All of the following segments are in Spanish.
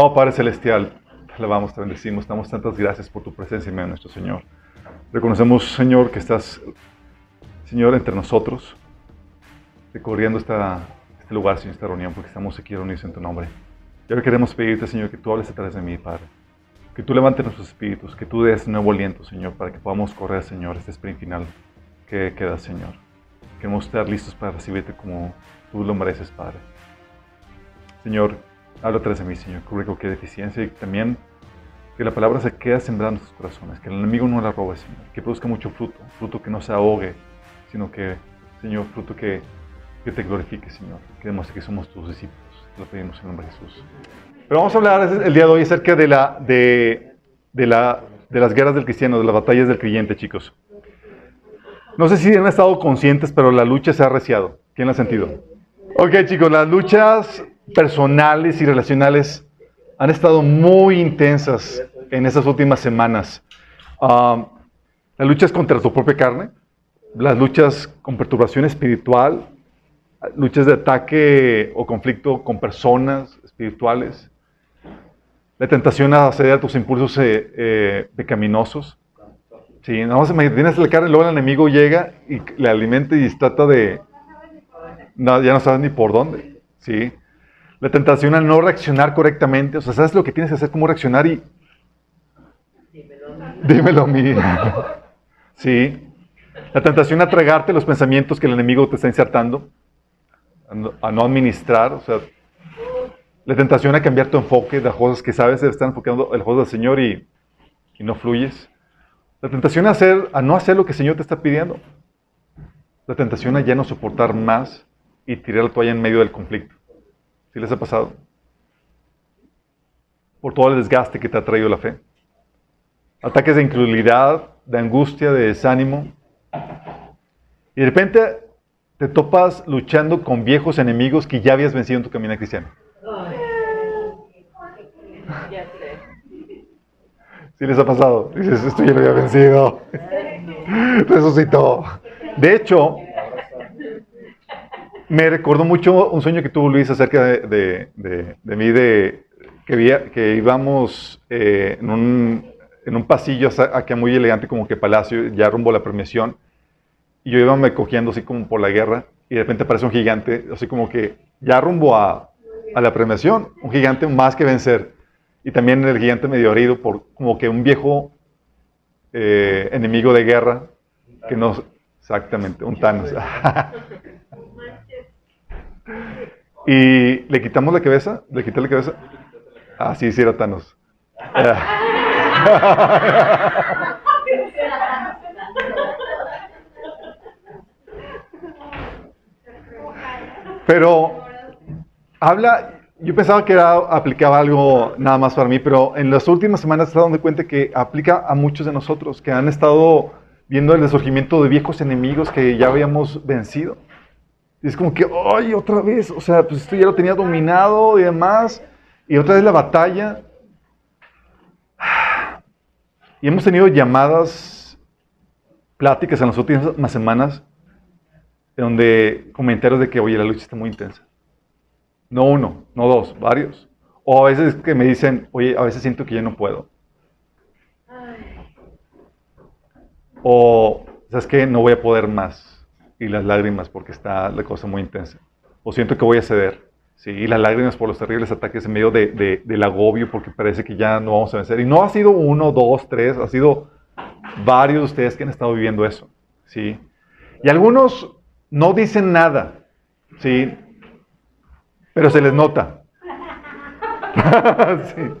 Amado Padre Celestial, te alabamos, te bendecimos, damos tantas gracias por tu presencia en medio de nuestro Señor. Reconocemos, Señor, que estás, Señor, entre nosotros, recorriendo esta, este lugar, Señor, esta reunión, porque estamos aquí reunidos en tu nombre. Y ahora queremos pedirte, Señor, que tú hables a través de mí, Padre. Que tú levantes nuestros espíritus, que tú des nuevo aliento, Señor, para que podamos correr, Señor, este sprint final que queda, Señor. Queremos estar listos para recibirte como tú lo mereces, Padre. Señor, habla a través de mí, Señor, cubre cualquier deficiencia y también que la palabra se quede sembrando en sus corazones, que el enemigo no la robe, Señor, que produzca mucho fruto, fruto que no se ahogue, sino que, Señor, fruto que, que te glorifique, Señor, que demuestre que somos tus discípulos. Lo pedimos en nombre de Jesús. Pero vamos a hablar el día de hoy acerca de, la, de, de, la, de las guerras del cristiano, de las batallas del creyente, chicos. No sé si han estado conscientes, pero la lucha se ha arreciado. ¿Quién la ha sentido? Ok, chicos, las luchas personales y relacionales han estado muy intensas en estas últimas semanas. Um, las luchas contra tu propia carne, las luchas con perturbación espiritual, luchas de ataque o conflicto con personas espirituales, la tentación a ceder a tus impulsos eh, eh, pecaminosos. Sí, nada más tienes la carne, luego el enemigo llega y le alimenta y trata de... No, ya no sabes ni por dónde. Sí. La tentación a no reaccionar correctamente. O sea, sabes lo que tienes que hacer, cómo reaccionar y... Dímelo a mí. Sí. La tentación a tragarte los pensamientos que el enemigo te está insertando. A no administrar. O sea, la tentación a cambiar tu enfoque de las cosas que sabes, estar enfocando el juego del Señor y, y, no fluyes. La tentación a, hacer, a no hacer lo que el Señor te está pidiendo. La tentación a ya no soportar más y tirar la toalla en medio del conflicto. ¿Sí les ha pasado? Por todo el desgaste que te ha traído la fe. Ataques de incredulidad, de angustia, de desánimo. Y de repente te topas luchando con viejos enemigos que ya habías vencido en tu camino cristiano. ¿Sí les ha pasado? Dices, esto ya lo había vencido. Resucitó. De hecho, me recordó mucho un sueño que tuvo Luis acerca de, mí, de que, íbamos eh, en, un, pasillo aquí muy elegante, como que palacio, ya rumbo a la premiación, y yo iba me cogiendo así como por la guerra, y de repente aparece un gigante, así como que ya rumbo a, a la premiación, un gigante más que vencer. Y también el gigante medio herido por como que un viejo eh, enemigo de guerra que no... Exactamente, un Thanos. y le quitamos la cabeza, le quité la cabeza. Ah, sí, sí Thanos. Pero habla, yo pensaba que era, aplicaba algo nada más para mí, pero en las últimas semanas he estado dando cuenta que aplica a muchos de nosotros que han estado viendo el resurgimiento de viejos enemigos que ya habíamos vencido. Y es como que, ¡ay, otra vez! O sea, pues esto ya lo tenía dominado y demás. Y otra vez la batalla. Y hemos tenido llamadas, pláticas en las últimas semanas, donde comentarios de que, oye, la lucha está muy intensa. No uno, no dos, varios. O a veces que me dicen, oye, a veces siento que ya no puedo. O, ¿sabes qué? No voy a poder más. Y las lágrimas porque está la cosa muy intensa. O siento que voy a ceder. Sí, y las lágrimas por los terribles ataques en medio de, del agobio porque parece que ya no vamos a vencer. Y no ha sido uno, dos, tres, ha sido varios de ustedes que han estado viviendo eso. ¿sí? Y algunos no dicen nada. ¿sí? pero se les nota.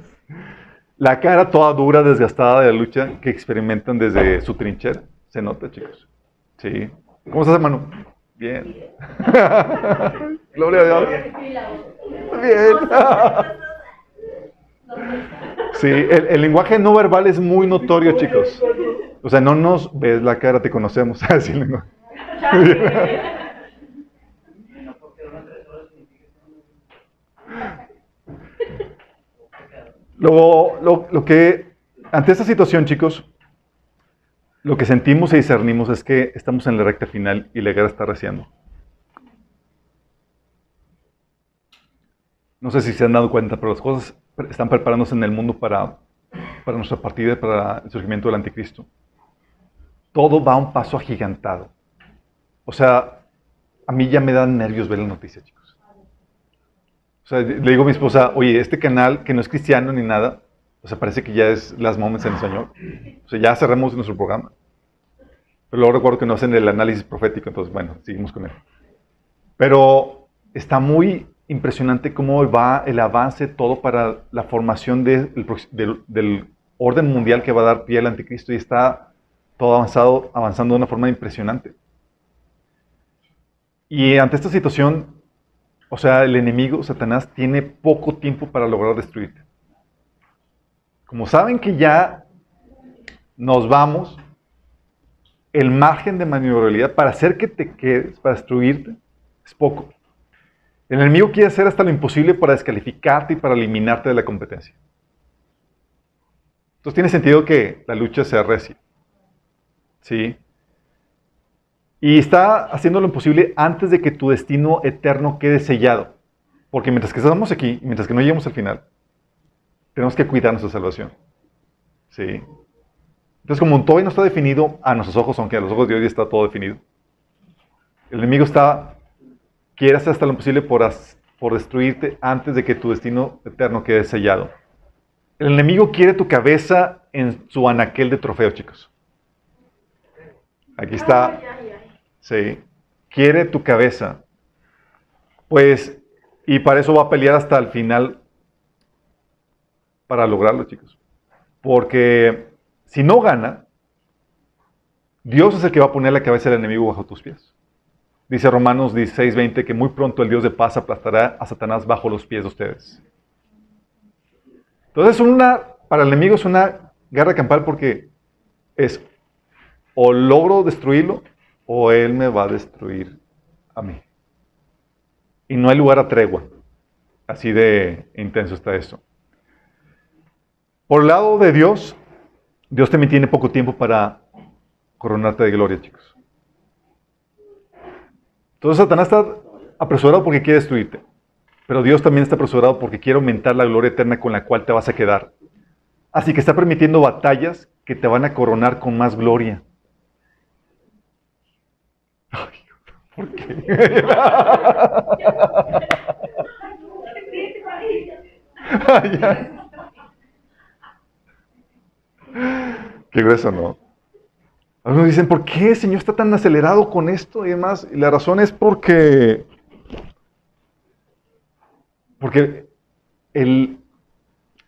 La cara toda dura, desgastada de la lucha que experimentan desde su trinchera. Se nota, chicos. Sí. ¿Cómo estás, hermano? Bien. Gloria a Dios. Bien. Sí, el, el, lenguaje no verbal es muy notorio, chicos. O sea, no nos ves la cara, te conocemos. Así Luego, lo, lo, que, ante esta situación, chicos, lo que sentimos y discernimos es que estamos en la recta final y la guerra está reciendo. No sé si se han dado cuenta, pero las cosas están preparándose en el mundo para, para nuestra partida, para el surgimiento del anticristo. Todo va a un paso agigantado. O sea, a mí ya me dan nervios ver la noticia, chicos. O sea, le digo a mi esposa, oye, este canal que no es cristiano ni nada, o sea, parece que ya es las moments en Señor. O sea, ya cerramos nuestro programa. Pero luego recuerdo que no hacen el análisis profético, entonces, bueno, seguimos con él. Pero está muy impresionante cómo va el avance todo para la formación del orden mundial que va a dar pie al anticristo y está todo avanzado, avanzando de una forma impresionante. Y ante esta situación, o sea, el enemigo, Satanás, tiene poco tiempo para lograr destruirte. Como saben que ya nos vamos, el margen de maniobrabilidad para hacer que te quedes, para destruirte, es poco. El enemigo quiere hacer hasta lo imposible para descalificarte y para eliminarte de la competencia. Entonces tiene sentido que la lucha sea recia. ¿Sí? Y está haciendo lo imposible antes de que tu destino eterno quede sellado. Porque mientras que estamos aquí, mientras que no lleguemos al final, tenemos que cuidar nuestra salvación. ¿Sí? Entonces, como todavía no está definido a nuestros ojos, aunque a los ojos de Dios ya está todo definido, el enemigo está, quiere hacer hasta lo posible por, por destruirte antes de que tu destino eterno quede sellado. El enemigo quiere tu cabeza en su anaquel de trofeo, chicos. Aquí está. Sí. Quiere tu cabeza. Pues, y para eso va a pelear hasta el final para lograrlo, chicos. Porque si no gana, Dios es el que va a poner la cabeza del enemigo bajo tus pies. Dice Romanos 16, 20 que muy pronto el Dios de paz aplastará a Satanás bajo los pies de ustedes. Entonces, una, para el enemigo es una guerra campal porque es o logro destruirlo o él me va a destruir a mí. Y no hay lugar a tregua. Así de intenso está esto. Por el lado de Dios, Dios también tiene poco tiempo para coronarte de gloria, chicos. Entonces Satanás está apresurado porque quiere destruirte. Pero Dios también está apresurado porque quiere aumentar la gloria eterna con la cual te vas a quedar. Así que está permitiendo batallas que te van a coronar con más gloria. ¿Por qué? Qué grueso, ¿no? Algunos dicen, ¿por qué el Señor está tan acelerado con esto y demás? Y la razón es porque, porque el,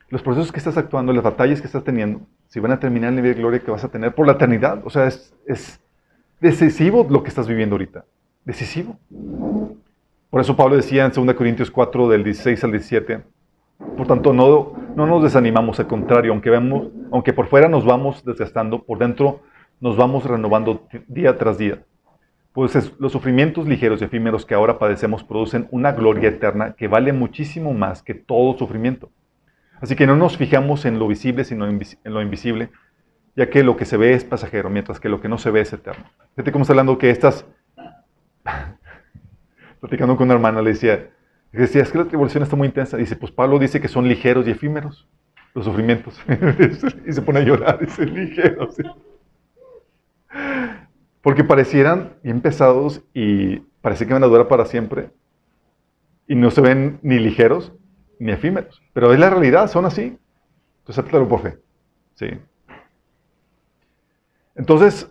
los procesos que estás actuando, las batallas que estás teniendo, si van a terminar el nivel de gloria que vas a tener por la eternidad, o sea, es, es decisivo lo que estás viviendo ahorita. Decisivo. Por eso Pablo decía en 2 Corintios 4, del 16 al 17, por tanto, no, no nos desanimamos, al contrario, aunque, vemos, aunque por fuera nos vamos desgastando, por dentro nos vamos renovando día tras día. Pues los sufrimientos ligeros y efímeros que ahora padecemos producen una gloria eterna que vale muchísimo más que todo sufrimiento. Así que no nos fijamos en lo visible, sino en lo invisible, ya que lo que se ve es pasajero, mientras que lo que no se ve es eterno. Fíjate cómo está hablando que estas... Platicando con una hermana, le decía, decía, es que la tribulación está muy intensa. Dice, pues Pablo dice que son ligeros y efímeros los sufrimientos. y se pone a llorar, dice, ligeros. Porque parecieran bien pesados y parece que van a durar para siempre. Y no se ven ni ligeros ni efímeros. Pero es la realidad, son así. Entonces, claro por fe. Sí. Entonces,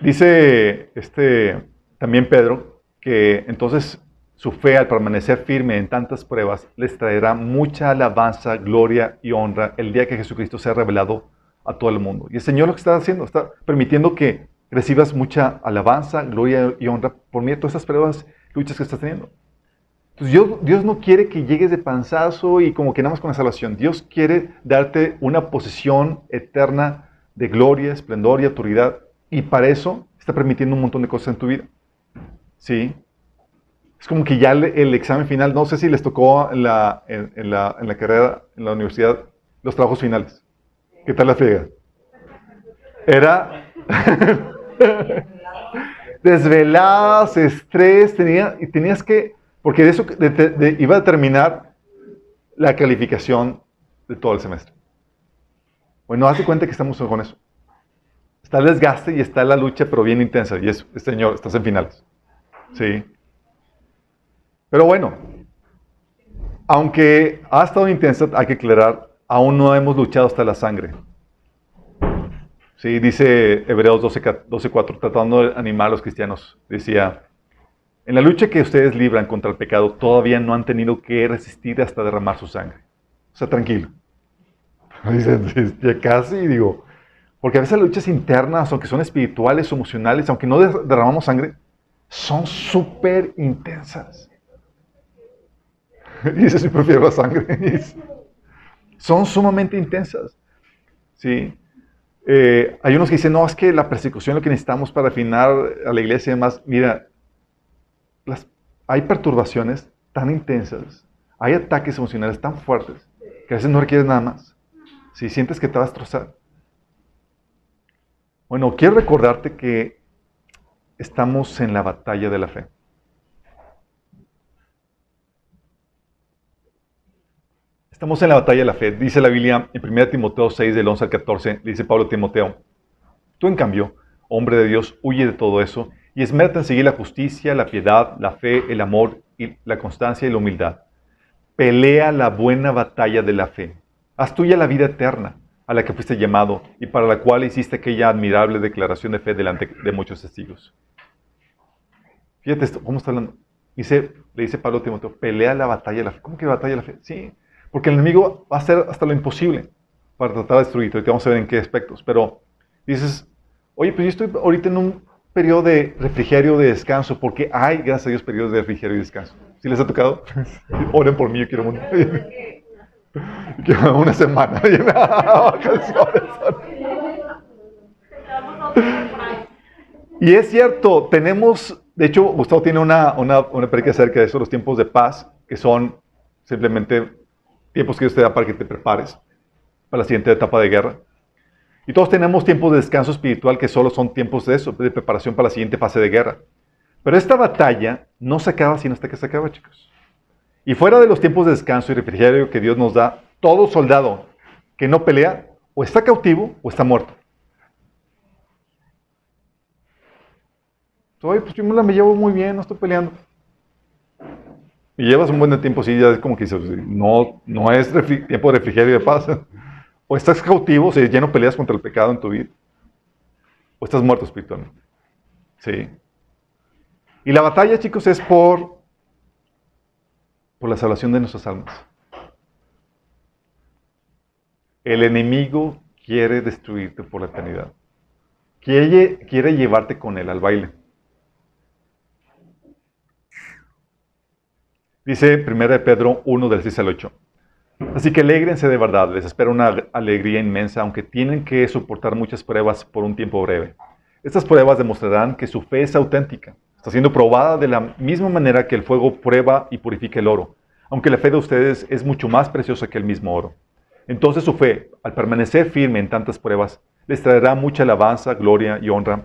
dice este, también Pedro que entonces su fe al permanecer firme en tantas pruebas les traerá mucha alabanza, gloria y honra el día que Jesucristo sea revelado a todo el mundo. Y el Señor lo que está haciendo, está permitiendo que recibas mucha alabanza, gloria y honra por medio de todas estas pruebas, luchas que estás teniendo. Entonces Dios, Dios no quiere que llegues de panzazo y como que nada más con la salvación. Dios quiere darte una posición eterna de gloria, esplendor y autoridad. Y para eso está permitiendo un montón de cosas en tu vida. ¿Sí? Es como que ya el, examen final, no sé si les tocó en la, en, la, en la carrera, en la universidad, los trabajos finales. ¿Qué tal la friega? Era desveladas, estrés, tenía, y tenías que, porque de eso iba a determinar la calificación de todo el semestre. Bueno, hazte cuenta que estamos con eso. Está el desgaste y está la lucha, pero bien intensa. Y es, señor, estás en finales. Sí. Pero bueno, aunque ha estado intensa, hay que aclarar, aún no hemos luchado hasta la sangre. Sí, dice Hebreos 12.4, tratando de animar a los cristianos. Decía, en la lucha que ustedes libran contra el pecado, todavía no han tenido que resistir hasta derramar su sangre. O sea, tranquilo. Dicen, ya casi, digo, porque a veces las luchas internas, aunque son espirituales, emocionales, aunque no derramamos sangre, son súper intensas. Dice, si prefiero la sangre. son sumamente intensas. ¿Sí? Eh, hay unos que dicen, no, es que la persecución es lo que necesitamos para afinar a la iglesia y demás. Mira, hay perturbaciones tan intensas, hay ataques emocionales tan fuertes, que a veces no requieres nada más. Si sientes que te vas a destrozar. Bueno, quiero recordarte que estamos en la batalla de la fe. Estamos en la batalla de la fe. Dice la Biblia en 1 Timoteo 6, del 11 al 14, dice Pablo a Timoteo, tú en cambio, hombre de Dios, huye de todo eso y esmérate en seguir la justicia, la piedad, la fe, el amor, y la constancia y la humildad. Pelea la buena batalla de la fe. Haz tuya la vida eterna a la que fuiste llamado y para la cual hiciste aquella admirable declaración de fe delante de muchos testigos. Fíjate esto, ¿cómo está hablando? Dice, le dice Pablo a Timoteo, pelea la batalla de la fe. ¿Cómo que batalla de la fe? Sí, porque el enemigo va a hacer hasta lo imposible para tratar de destruirte. Ahorita vamos a ver en qué aspectos. Pero dices, oye, pues yo estoy ahorita en un periodo de refrigerio, de descanso, porque hay, gracias a Dios, periodos de refrigerio y descanso. ¿Sí les ha tocado? Oren por mí, yo quiero mucho. una semana. y es cierto, tenemos, de hecho, Gustavo tiene una, una, una acerca de eso, los tiempos de paz, que son simplemente tiempos que Dios te da para que te prepares para la siguiente etapa de guerra. Y todos tenemos tiempos de descanso espiritual que solo son tiempos de eso, de preparación para la siguiente fase de guerra. Pero esta batalla no se acaba sino hasta que se acaba, chicos. Y fuera de los tiempos de descanso y refrigerio que Dios nos da, todo soldado que no pelea o está cautivo o está muerto. Oye, pues yo me la me llevo muy bien, no estoy peleando. Y llevas un buen tiempo, sí, ya es como que dices, no, no es tiempo de refrigerio y de paz. O estás cautivo, si ya no peleas contra el pecado en tu vida. O estás muerto espiritualmente. Sí. Y la batalla, chicos, es por, por la salvación de nuestras almas. El enemigo quiere destruirte por la eternidad. Quiere, quiere llevarte con él al baile. Dice 1 Pedro 1 del 6 al 8. Así que alegrense de verdad, les espera una alegría inmensa, aunque tienen que soportar muchas pruebas por un tiempo breve. Estas pruebas demostrarán que su fe es auténtica, está siendo probada de la misma manera que el fuego prueba y purifica el oro, aunque la fe de ustedes es mucho más preciosa que el mismo oro. Entonces su fe, al permanecer firme en tantas pruebas, les traerá mucha alabanza, gloria y honra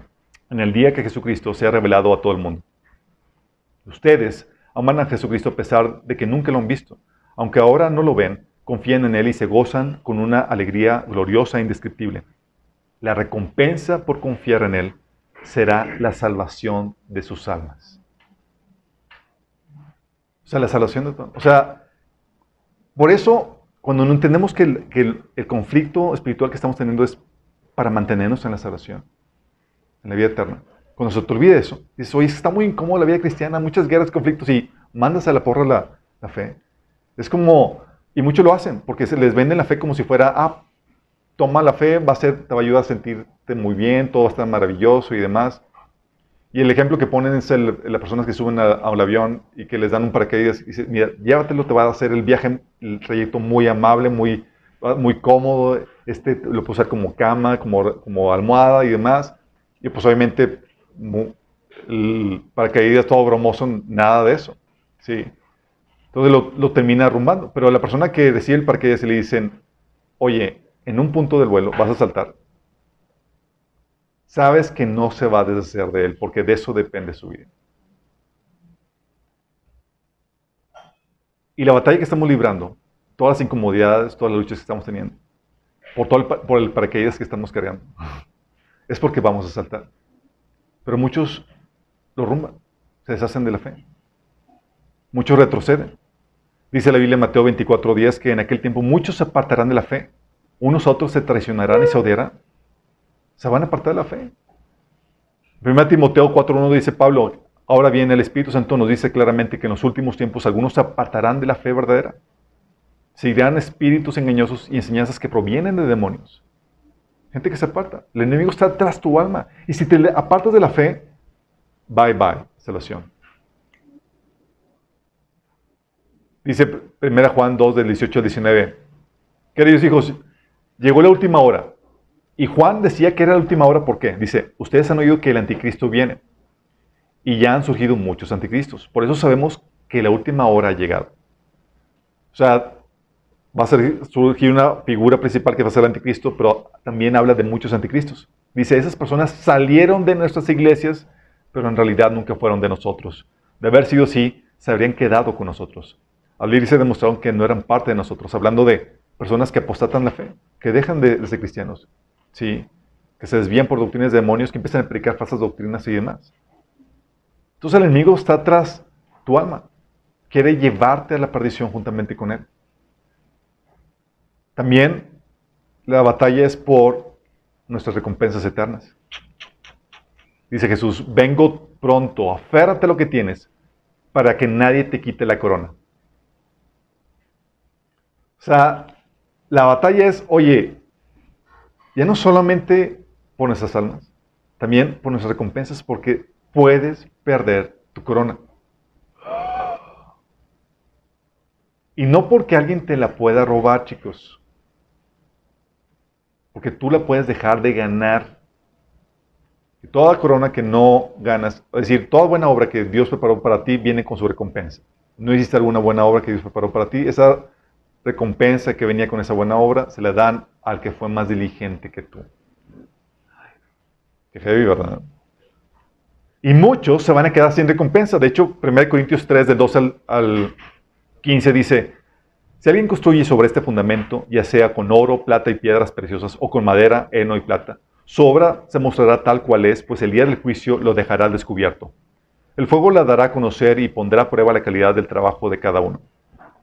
en el día que Jesucristo sea revelado a todo el mundo. Ustedes, aman a Jesucristo a pesar de que nunca lo han visto. Aunque ahora no lo ven, confían en Él y se gozan con una alegría gloriosa e indescriptible. La recompensa por confiar en Él será la salvación de sus almas. O sea, la salvación de O sea, por eso, cuando no entendemos que, el, el conflicto espiritual que estamos teniendo es para mantenernos en la salvación, en la vida eterna, cuando se te olvide eso, dices, oye, está muy incómodo la vida cristiana, muchas guerras, conflictos, y mandas a la porra la, fe. Es como, y muchos lo hacen, porque se les venden la fe como si fuera, ah, toma la fe, va a ser, te va a ayudar a sentirte muy bien, todo va a estar maravilloso y demás. Y el ejemplo que ponen es el, las personas que suben a, un avión y que les dan un paracaídas y dicen, mira, llévatelo, te va a hacer el viaje, el trayecto muy amable, muy, muy cómodo, este lo puedes usar como cama, como, como almohada y demás. Y pues obviamente el paracaídas todo bromoso, nada de eso. ¿sí? Entonces lo, termina arrumbando. Pero la persona que decide el paracaídas se le dicen, oye, en un punto del vuelo vas a saltar. Sabes que no se va a deshacer de él porque de eso depende su vida. Y la batalla que estamos librando, todas las incomodidades, todas las luchas que estamos teniendo, por todo el, por que estamos cargando, es porque vamos a saltar. Pero muchos lo rumban, se deshacen de la fe. Muchos retroceden. Dice la Biblia en Mateo 24:10 que en aquel tiempo muchos se apartarán de la fe. Unos a otros se traicionarán y se odiarán. Se van a apartar de la fe. 1 Timoteo 4:1 dice Pablo, ahora bien el Espíritu Santo nos dice claramente que en los últimos tiempos algunos se apartarán de la fe verdadera. Seguirán espíritus engañosos y enseñanzas que provienen de demonios. Gente que se aparta. El enemigo está tras tu alma. Y si te apartas de la fe, bye bye, salvación. Dice 1 Juan 2 del 18 al 19. Queridos hijos, llegó la última hora. Y Juan decía que era la última hora, ¿por qué? Dice, ustedes han oído que el anticristo viene. Y ya han surgido muchos anticristos. Por eso sabemos que la última hora ha llegado. O sea, va a surgir una figura principal que va a ser el anticristo, pero también habla de muchos anticristos. Dice, esas personas salieron de nuestras iglesias, pero en realidad nunca fueron de nosotros. De haber sido así, se habrían quedado con nosotros. Al irse demostraron que no eran parte de nosotros, hablando de personas que apostatan la fe, que dejan de, ser cristianos, ¿sí? que se desvían por doctrinas de demonios, que empiezan a predicar falsas doctrinas y demás. Entonces el enemigo está tras tu alma, quiere llevarte a la perdición juntamente con él. También la batalla es por nuestras recompensas eternas. Dice Jesús, vengo pronto, aférrate lo que tienes para que nadie te quite la corona. O sea, la batalla es, oye, ya no solamente por nuestras almas, también por nuestras recompensas, porque puedes perder tu corona. Y no porque alguien te la pueda robar, chicos. Porque tú la puedes dejar de ganar. Y toda corona que no ganas, es decir, toda buena obra que Dios preparó para ti viene con su recompensa. No existe alguna buena obra que Dios preparó para ti. Esa recompensa que venía con esa buena obra se la dan al que fue más diligente que tú. Qué heavy, ¿verdad? Y muchos se van a quedar sin recompensa. De hecho, 1 Corintios 3, del 2 al, al 15 dice, si alguien construye sobre este fundamento, ya sea con oro, plata y piedras preciosas, o con madera, heno y plata, su obra se mostrará tal cual es, pues el día del juicio lo dejará descubierto. El fuego la dará a conocer y pondrá a prueba la calidad del trabajo de cada uno.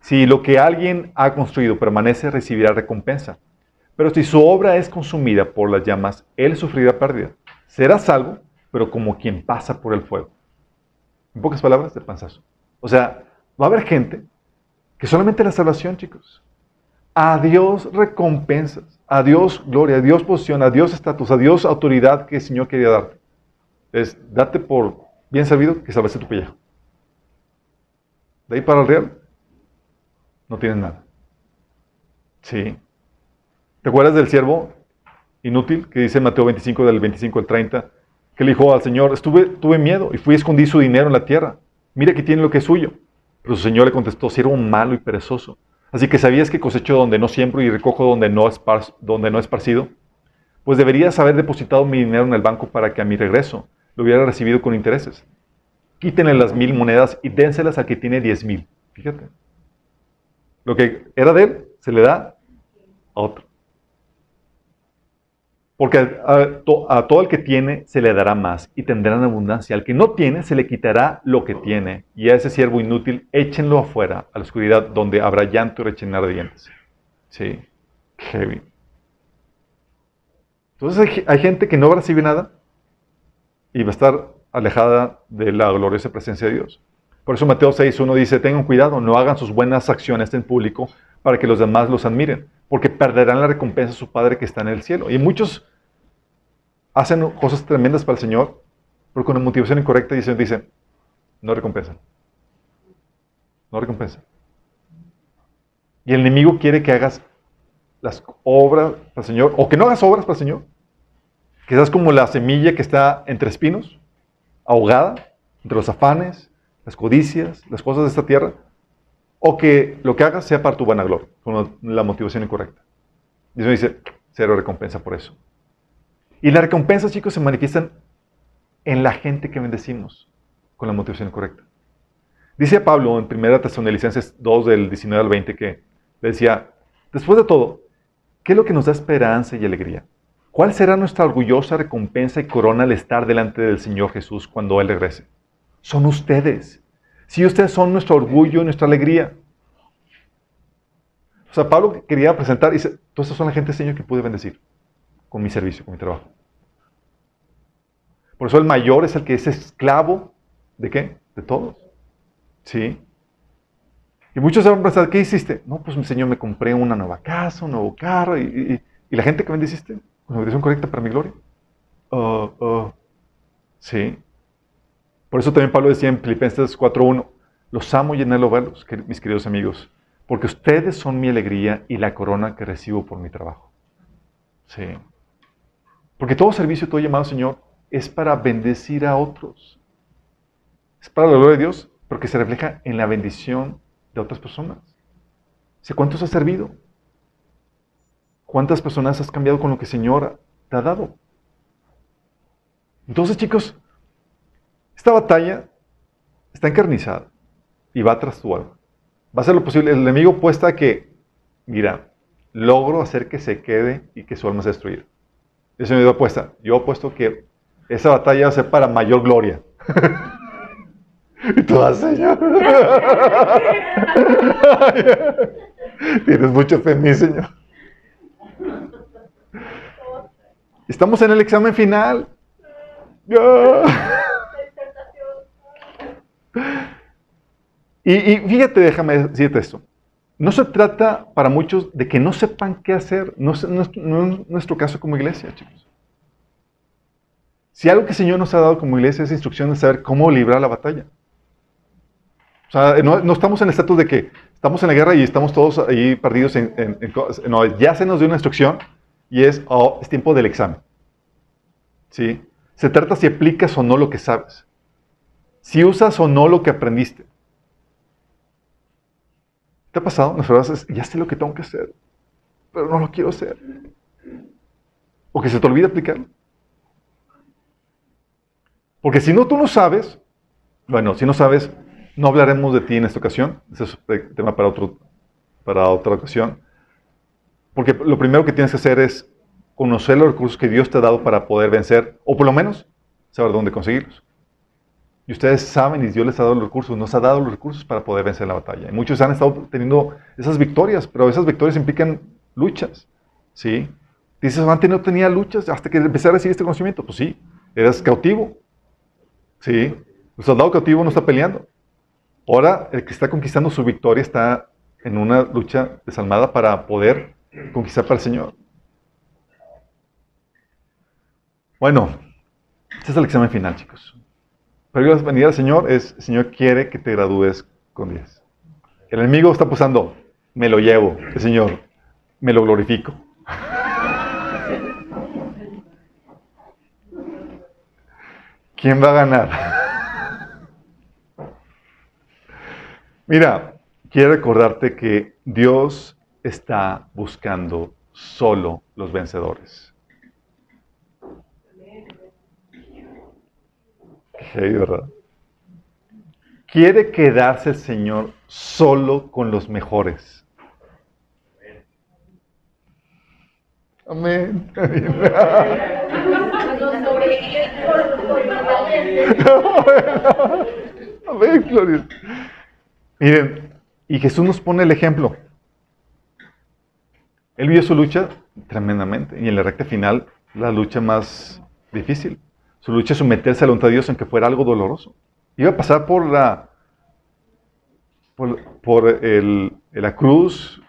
Si lo que alguien ha construido permanece, recibirá recompensa. Pero si su obra es consumida por las llamas, él sufrirá pérdida. Será salvo, pero como quien pasa por el fuego. En pocas palabras, de panzazo. O sea, va a haber gente que solamente la salvación, chicos. A Dios recompensas, a Dios gloria, a Dios posición, a Dios estatus, a Dios autoridad que el Señor quería darte. Es date por bien servido que salvaste tu pellejo. De ahí para el real, no tienes nada. Sí. ¿Te acuerdas del siervo inútil que dice Mateo 25 del 25 al 30? Que le dijo al Señor, estuve, tuve miedo y fui y escondí su dinero en la tierra. Mira que tiene lo que es suyo. Pero su Señor le contestó, siervo malo y perezoso. Así que sabías que cosecho donde no siembro y recojo donde no, donde no esparcido. Pues deberías haber depositado mi dinero en el banco para que a mi regreso lo hubiera recibido con intereses. Quítenle las mil monedas y dénselas al que tiene diez mil. Fíjate. Lo que era de él se le da a otro. Porque a, todo el que tiene se le dará más y tendrán abundancia. Al que no tiene se le quitará lo que tiene. Y a ese siervo inútil échenlo afuera, a la oscuridad, donde habrá llanto y rechinar de dientes. Sí, heavy. Entonces hay, gente que no recibe nada y va a estar alejada de la gloriosa presencia de Dios. Por eso Mateo 6.1 dice, tengan cuidado, no hagan sus buenas acciones en público para que los demás los admiren, porque perderán la recompensa de su Padre que está en el cielo. Y muchos hacen cosas tremendas para el Señor, pero con la motivación incorrecta dicen, dicen no recompensan. No recompensan. Y el enemigo quiere que hagas las obras para el Señor, o que no hagas obras para el Señor. Que seas como la semilla que está entre espinos, ahogada, entre los afanes, las codicias, las cosas de esta tierra, o que lo que hagas sea para tu vanagloria, con la motivación incorrecta. Y eso dice, cero recompensa por eso. Y las recompensas, chicos, se manifiestan en la gente que bendecimos, con la motivación incorrecta. Dice Pablo en 1 Tesalonicenses 2, del 19 al 20, que Le decía, después de todo, ¿qué es lo que nos da esperanza y alegría? ¿Cuál será nuestra orgullosa recompensa y corona al estar delante del Señor Jesús cuando Él regrese? Son ustedes. Si ustedes son nuestro orgullo y nuestra alegría. O sea, Pablo quería presentar y dice, todas estas son la gente, Señor, que pude bendecir con mi servicio, con mi trabajo. Por eso el mayor es el que es esclavo de qué? De todos. ¿Sí? Y muchos se van a pensar, ¿qué hiciste? No, pues mi Señor me compré una nueva casa, un nuevo carro. ¿Y, la gente que bendeciste? ¿Con la bendición correcta para mi gloria? Uh, uh, sí. Por eso también Pablo decía en Filipenses 4.1, los amo y anhelo verlos, mis queridos amigos, porque ustedes son mi alegría y la corona que recibo por mi trabajo. Sí. Porque todo servicio, todo llamado, Señor, es para bendecir a otros. Es para la gloria de Dios, porque se refleja en la bendición de otras personas. ¿Cuántos has servido? ¿Cuántas personas has cambiado con lo que el Señor te ha dado? Entonces, chicos, esta batalla está encarnizada y va tras tu alma. Va a ser lo posible. El enemigo puesta que, mira, logro hacer que se quede y que su alma sea destruida. Ese me dio apuesta. Yo apuesto que esa batalla va a ser para mayor gloria. y tú vas, Señor. Tienes mucho fe en mí, Señor. Estamos en el examen final. Y, y, fíjate, déjame decirte esto. No se trata para muchos de que no sepan qué hacer. No, es nuestro caso como iglesia, chicos. Si algo que el Señor nos ha dado como iglesia es instrucción de saber cómo librar la batalla. O sea, no, estamos en el estatus de que estamos en la guerra y estamos todos ahí perdidos en, no, ya se nos dio una instrucción y es, oh, es tiempo del examen. ¿Sí? Se trata si aplicas o no lo que sabes. Si usas o no lo que aprendiste. ¿Te ha pasado? Las frases, ya sé lo que tengo que hacer, pero no lo quiero hacer. O que se te olvida aplicarlo. Porque si no, tú no sabes, bueno, si no sabes, no hablaremos de ti en esta ocasión. Ese es un tema para, otro, para otra ocasión. Porque lo primero que tienes que hacer es conocer los recursos que Dios te ha dado para poder vencer, o por lo menos saber dónde conseguirlos. Y ustedes saben, y Dios les ha dado los recursos, nos ha dado los recursos para poder vencer la batalla. Y muchos han estado teniendo esas victorias, pero esas victorias implican luchas. ¿Sí? Dices, antes no tenía luchas hasta que empecé a recibir este conocimiento. Pues sí, eras cautivo. ¿Sí? El soldado cautivo no está peleando. Ahora, el que está conquistando su victoria está en una lucha desalmada para poder conquistar para el Señor. Bueno, este es el examen final, chicos. Pero venir al Señor es, el Señor quiere que te gradúes con 10. El enemigo está posando, me lo llevo. El Señor, me lo glorifico. ¿Quién va a ganar? Mira, quiero recordarte que Dios está buscando solo los vencedores. ¿Verdad? Quiere quedarse el Señor solo con los mejores. Amén. Amén, gloria. Miren, y Jesús nos pone el ejemplo. Él vio su lucha tremendamente y en la recta final la lucha más difícil. Su lucha es someterse a la voluntad de Dios aunque fuera algo doloroso. Iba a pasar por la, por, el, la cruz,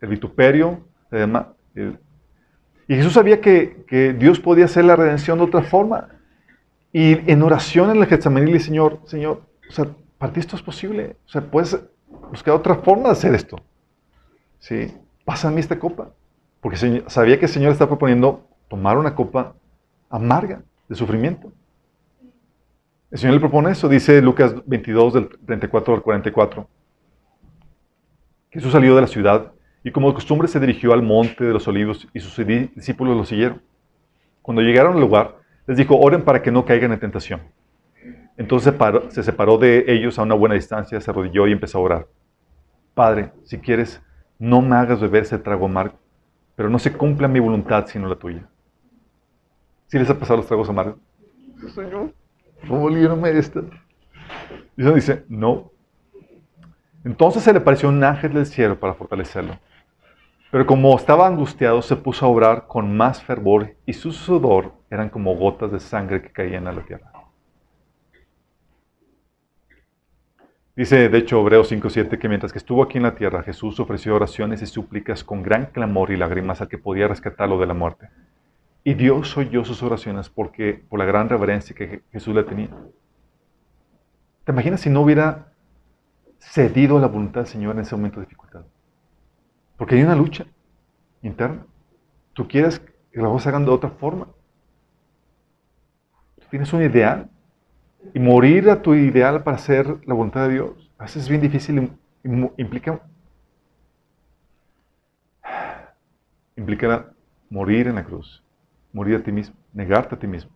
el vituperio, además. y Jesús sabía que, Dios podía hacer la redención de otra forma. Y en oración en el Getsemaní Señor, Señor, o sea, para ti esto es posible. O sea, puedes buscar otra forma de hacer esto. ¿Sí? Pásame esta copa. Porque sabía que el Señor está proponiendo tomar una copa amarga de sufrimiento. El Señor le propone eso, dice Lucas 22, del 34 al 44. Jesús salió de la ciudad y como de costumbre se dirigió al monte de los olivos y sus discípulos lo siguieron. Cuando llegaron al lugar, les dijo, oren para que no caigan en tentación. Entonces se, se separó de ellos a una buena distancia, se arrodilló y empezó a orar. Padre, si quieres, no me hagas beber ese trago amargo, pero no se cumpla mi voluntad sino la tuya. ¿Sí les ha pasado los tragos amargos? Señor, ¿cómo líbrame de esto? Y dice, no. Entonces se le apareció un ángel del cielo para fortalecerlo. Pero como estaba angustiado, se puso a obrar con más fervor y su sudor eran como gotas de sangre que caían a la tierra. Dice, de hecho, Hebreos 5.7, que mientras que estuvo aquí en la tierra, Jesús ofreció oraciones y súplicas con gran clamor y lágrimas al que podía rescatarlo de la muerte. Y Dios oyó sus oraciones porque, por la gran reverencia que Jesús le tenía. ¿Te imaginas si no hubiera cedido a la voluntad del Señor en ese momento de dificultad? Porque hay una lucha interna. Tú quieres que las cosas hagan de otra forma. Tú tienes un ideal. Y morir a tu ideal para hacer la voluntad de Dios, a es bien difícil. Implica, implica morir en la cruz, morir a ti mismo, negarte a ti mismo.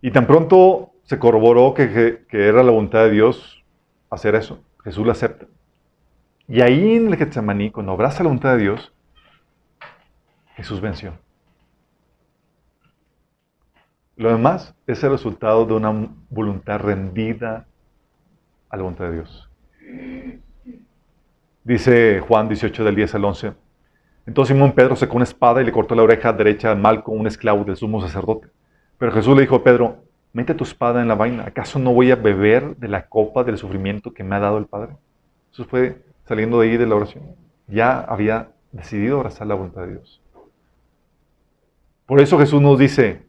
Y tan pronto se corroboró que, era la voluntad de Dios hacer eso, Jesús lo acepta. Y ahí en el Getsemaní, cuando abraza la voluntad de Dios, Jesús venció. Lo demás es el resultado de una voluntad rendida a la voluntad de Dios. Dice Juan 18 del 10 al 11. Entonces Simón Pedro sacó una espada y le cortó la oreja derecha al Malco, un esclavo del sumo sacerdote. Pero Jesús le dijo a Pedro, mete tu espada en la vaina. ¿Acaso no voy a beber de la copa del sufrimiento que me ha dado el Padre? Eso fue saliendo de ahí de la oración, ya había decidido abrazar la voluntad de Dios. Por eso Jesús nos dice,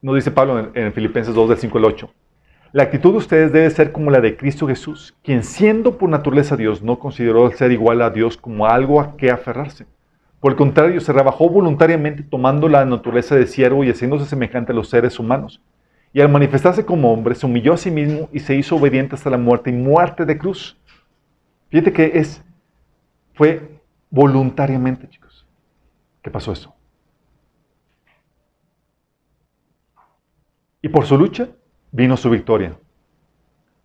nos dice Pablo en, Filipenses 2 del 5 al 8, la actitud de ustedes debe ser como la de Cristo Jesús, quien siendo por naturaleza Dios no consideró ser igual a Dios como algo a que aferrarse. Por el contrario, se rebajó voluntariamente tomando la naturaleza de siervo y haciéndose semejante a los seres humanos. Y al manifestarse como hombre, se humilló a sí mismo y se hizo obediente hasta la muerte y muerte de cruz. Fíjate que es, fue voluntariamente, chicos. ¿Qué pasó eso? Y por su lucha vino su victoria.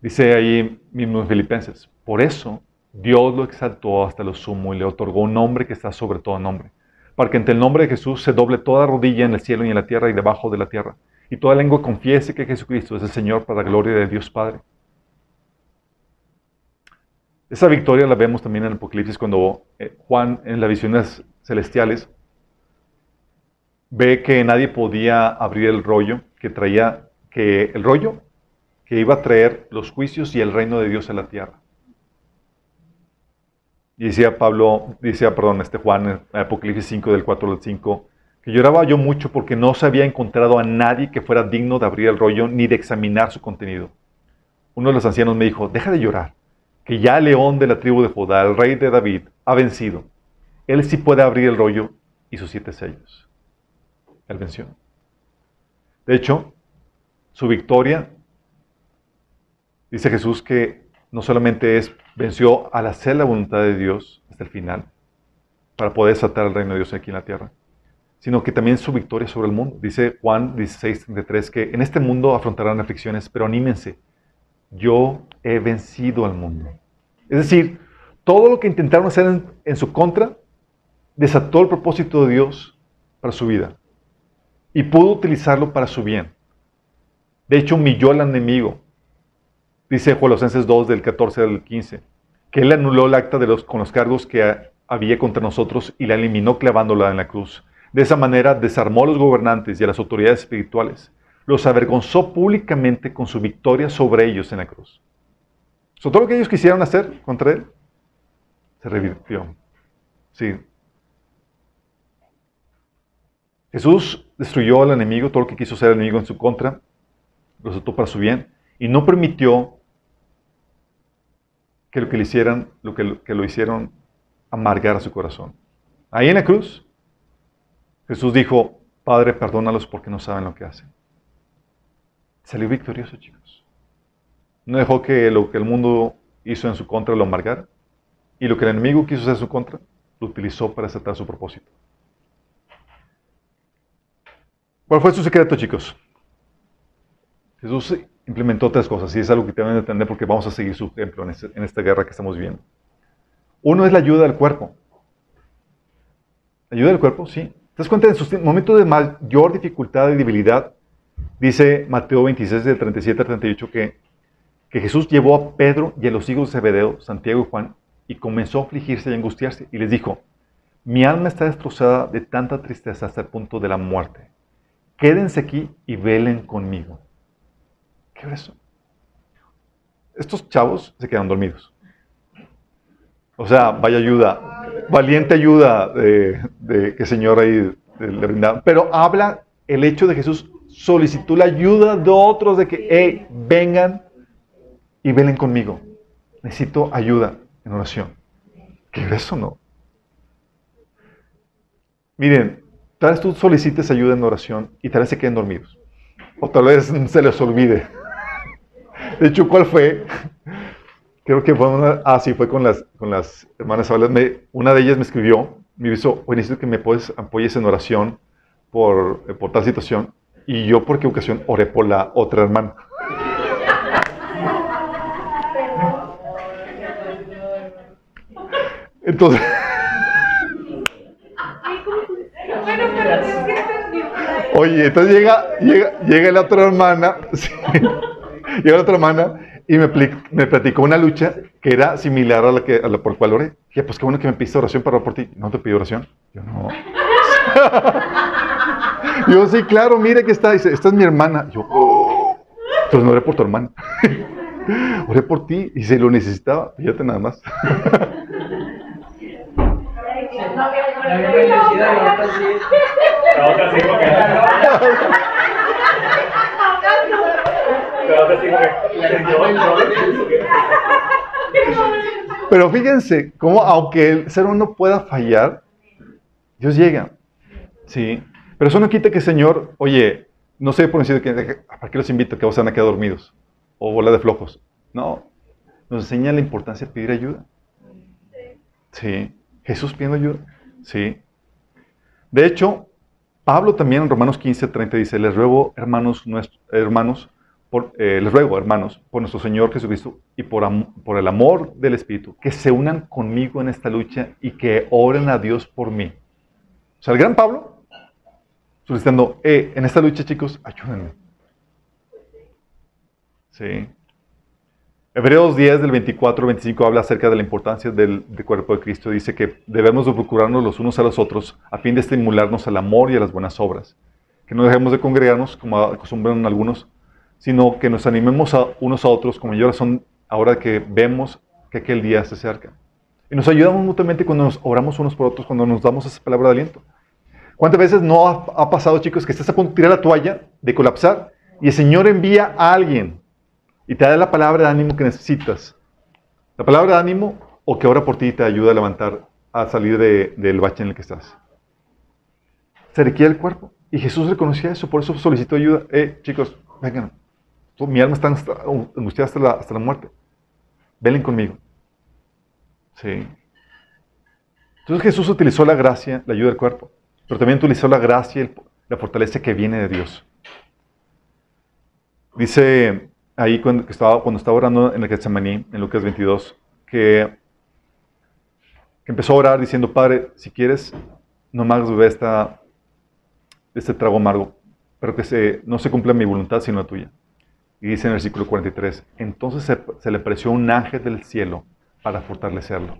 Dice ahí mismo en Filipenses, por eso Dios lo exaltó hasta lo sumo y le otorgó un nombre que está sobre todo nombre, para que ante el nombre de Jesús se doble toda rodilla en el cielo y en la tierra y debajo de la tierra, y toda lengua confiese que Jesucristo es el Señor para la gloria de Dios Padre. Esa victoria la vemos también en el Apocalipsis cuando eh, Juan en las visiones celestiales ve que nadie podía abrir el rollo que traía, que el rollo que iba a traer los juicios y el reino de Dios a la tierra. Y decía Pablo, decía, perdón, este Juan, en Apocalipsis 5 del 4 al 5, que lloraba yo mucho porque no se había encontrado a nadie que fuera digno de abrir el rollo ni de examinar su contenido. Uno de los ancianos me dijo, deja de llorar que ya León de la tribu de Judá, el rey de David, ha vencido. Él sí puede abrir el rollo y sus siete sellos. Él venció. De hecho, su victoria, dice Jesús que no solamente es venció al hacer la voluntad de Dios hasta el final, para poder desatar el reino de Dios aquí en la tierra, sino que también su victoria sobre el mundo. Dice Juan 16:33 que en este mundo afrontarán aflicciones, pero anímense, yo he vencido al mundo. Es decir, todo lo que intentaron hacer en, su contra desató el propósito de Dios para su vida y pudo utilizarlo para su bien. De hecho, humilló al enemigo. Dice Colosenses 2 del 14 al 15, que él anuló el acta de los, con los cargos que había contra nosotros y la eliminó clavándola en la cruz. De esa manera desarmó a los gobernantes y a las autoridades espirituales los avergonzó públicamente con su victoria sobre ellos en la cruz. todo lo que ellos quisieron hacer contra él se revirtió. Sí. Jesús destruyó al enemigo, todo lo que quiso hacer el enemigo en su contra, lo resultó para su bien, y no permitió que lo que le hicieran, lo que, lo hicieron amargar a su corazón. Ahí en la cruz, Jesús dijo, Padre, perdónalos porque no saben lo que hacen. Salió victorioso, chicos. No dejó que lo que el mundo hizo en su contra lo amargara. Y lo que el enemigo quiso hacer en su contra, lo utilizó para aceptar su propósito. ¿Cuál fue su secreto, chicos? Jesús implementó tres cosas y es algo que deben entender porque vamos a seguir su ejemplo en, este, en esta guerra que estamos viviendo. Uno es la ayuda del cuerpo. ¿Ayuda del cuerpo? Sí. ¿Te das cuenta? En sus momentos de mayor dificultad y debilidad, dice Mateo 26, del 37 al 38, que, que Jesús llevó a Pedro y a los hijos de Zebedeo, Santiago y Juan, y comenzó a afligirse y angustiarse. Y les dijo, mi alma está destrozada de tanta tristeza hasta el punto de la muerte. Quédense aquí y velen conmigo. ¿Qué es eso? Estos chavos se quedan dormidos. O sea, vaya ayuda, valiente ayuda de, que el Señor ahí le brindaron. Pero habla el hecho de Jesús solicitó la ayuda de otros de que, hey, vengan y velen conmigo. Necesito ayuda en oración. ¿Qué es eso, no? Miren, tal vez tú solicites ayuda en oración y tal vez se queden dormidos. O tal vez se les olvide. De hecho, ¿cuál fue? Creo que fue una, ah, sí, fue con las, con las hermanas una de ellas me escribió, me dijo, oye, necesito que me apoyes en oración por, eh, por tal situación. Y yo, por qué ocasión, oré por la otra hermana. Entonces... Oye, entonces llega, llega, llega la otra hermana, llega la otra hermana y me, me, platicó una lucha que era similar a la, que, a la por cual oré. Dije, pues qué bueno que me pidiste oración para orar por ti. ¿No te pido oración? Yo no. yo sí, claro, mire que está. Dice, esta es mi hermana. Yo, oh. entonces no oré por tu hermana. oré por ti y se lo necesitaba. Fíjate nada más. Pero fíjense cómo aunque el ser humano pueda fallar, Dios llega. Sí. Pero eso no quita que Señor, oye, no sé por decir que ¿para qué los invito? Que vos van a quedar dormidos o bola de flojos. No. Nos enseña la importancia de pedir ayuda. Sí. Jesús pidiendo ayuda. Sí. De hecho, Pablo también en Romanos 15, 30 dice, les ruego, hermanos, hermanos, por, eh, les ruego, hermanos, por nuestro Señor Jesucristo y por, por el amor del Espíritu, que se unan conmigo en esta lucha y que oren a Dios por mí. O sea, el gran Pablo solicitando, eh, en esta lucha, chicos, ayúdenme. Sí. Hebreos 10 del 24 al 25 habla acerca de la importancia del, cuerpo de Cristo. Dice que debemos de procurarnos los unos a los otros a fin de estimularnos al amor y a las buenas obras. Que no dejemos de congregarnos como acostumbran algunos, sino que nos animemos unos a otros como yo son ahora que vemos que aquel día se acerca. Y nos ayudamos mutuamente cuando nos oramos unos por otros, cuando nos damos esa palabra de aliento. ¿Cuántas veces no ha, pasado, chicos, que estás a punto de tirar la toalla, de colapsar, y el Señor envía a alguien y te da la palabra de ánimo que necesitas. La palabra de ánimo o que ora por ti te ayuda a levantar, a salir del bache en el que estás. Se requiere el cuerpo. Y Jesús reconocía eso, por eso solicitó ayuda. Eh, chicos, vengan. Mi alma está angustiada hasta la, hasta la muerte. Velen conmigo. Sí. Entonces Jesús utilizó la gracia, la ayuda del cuerpo, pero también utilizó la gracia y la fortaleza que viene de Dios. Dice ahí cuando estaba, cuando estaba orando en el Getsemaní, en Lucas 22, que, empezó a orar diciendo, Padre, si quieres, no me hagas beber esta, este trago amargo, pero que se, no se cumpla mi voluntad, sino la tuya. Y dice en el versículo 43, entonces se, le apareció un ángel del cielo para fortalecerlo.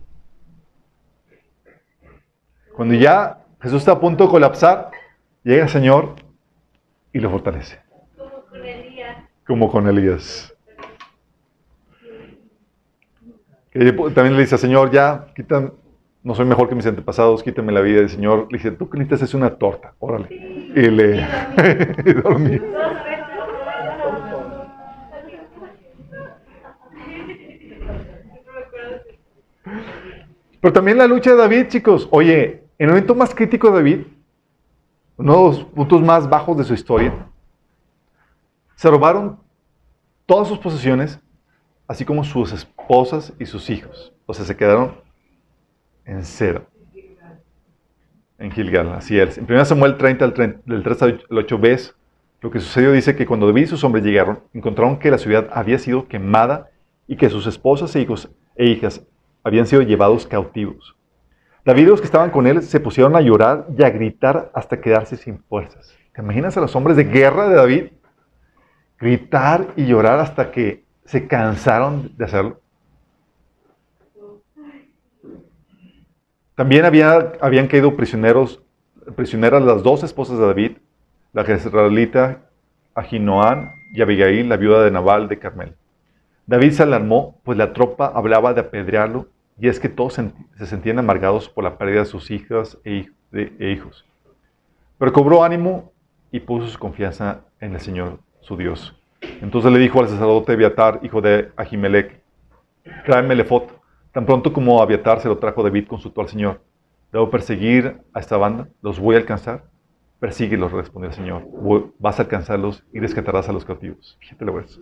Cuando ya Jesús está a punto de colapsar, llega el Señor y lo fortalece como con Elías. también le dice, Señor, ya, quitan, no soy mejor que mis antepasados, quítame la vida. Y el Señor le dice, tú que necesitas es una torta, órale. Y le y dormí. Pero también la lucha de David, chicos. Oye, en el momento más crítico de David, uno de los puntos más bajos de su historia, se robaron todas sus posesiones, así como sus esposas y sus hijos. O sea, se quedaron en cero. En Gilgal, así es. En 1 Samuel 30, del 3 al 8 ves lo que sucedió. Dice que cuando David y sus hombres llegaron, encontraron que la ciudad había sido quemada y que sus esposas e hijos e hijas habían sido llevados cautivos. David y los que estaban con él se pusieron a llorar y a gritar hasta quedarse sin fuerzas. ¿Te imaginas a los hombres de guerra de David? Gritar y llorar hasta que se cansaron de hacerlo. También había, habían caído prisioneros, prisioneras las dos esposas de David, la jezreelita Ahinoam y Abigail, la viuda de Nabal de Carmel. David se alarmó, pues la tropa hablaba de apedrearlo, y es que todos se sentían amargados por la pérdida de sus hijas e, e hijos. Pero cobró ánimo y puso su confianza en el Señor, su Dios. Entonces le dijo al sacerdote Abiatar, hijo de Ahimelech, tráeme el. Tan pronto como Abiatar se lo trajo David, consultó al Señor. ¿Debo perseguir a esta banda? ¿Los voy a alcanzar? Persíguelos, respondió el Señor. Vas a alcanzarlos y rescatarás a los cautivos. Fíjate lo ves.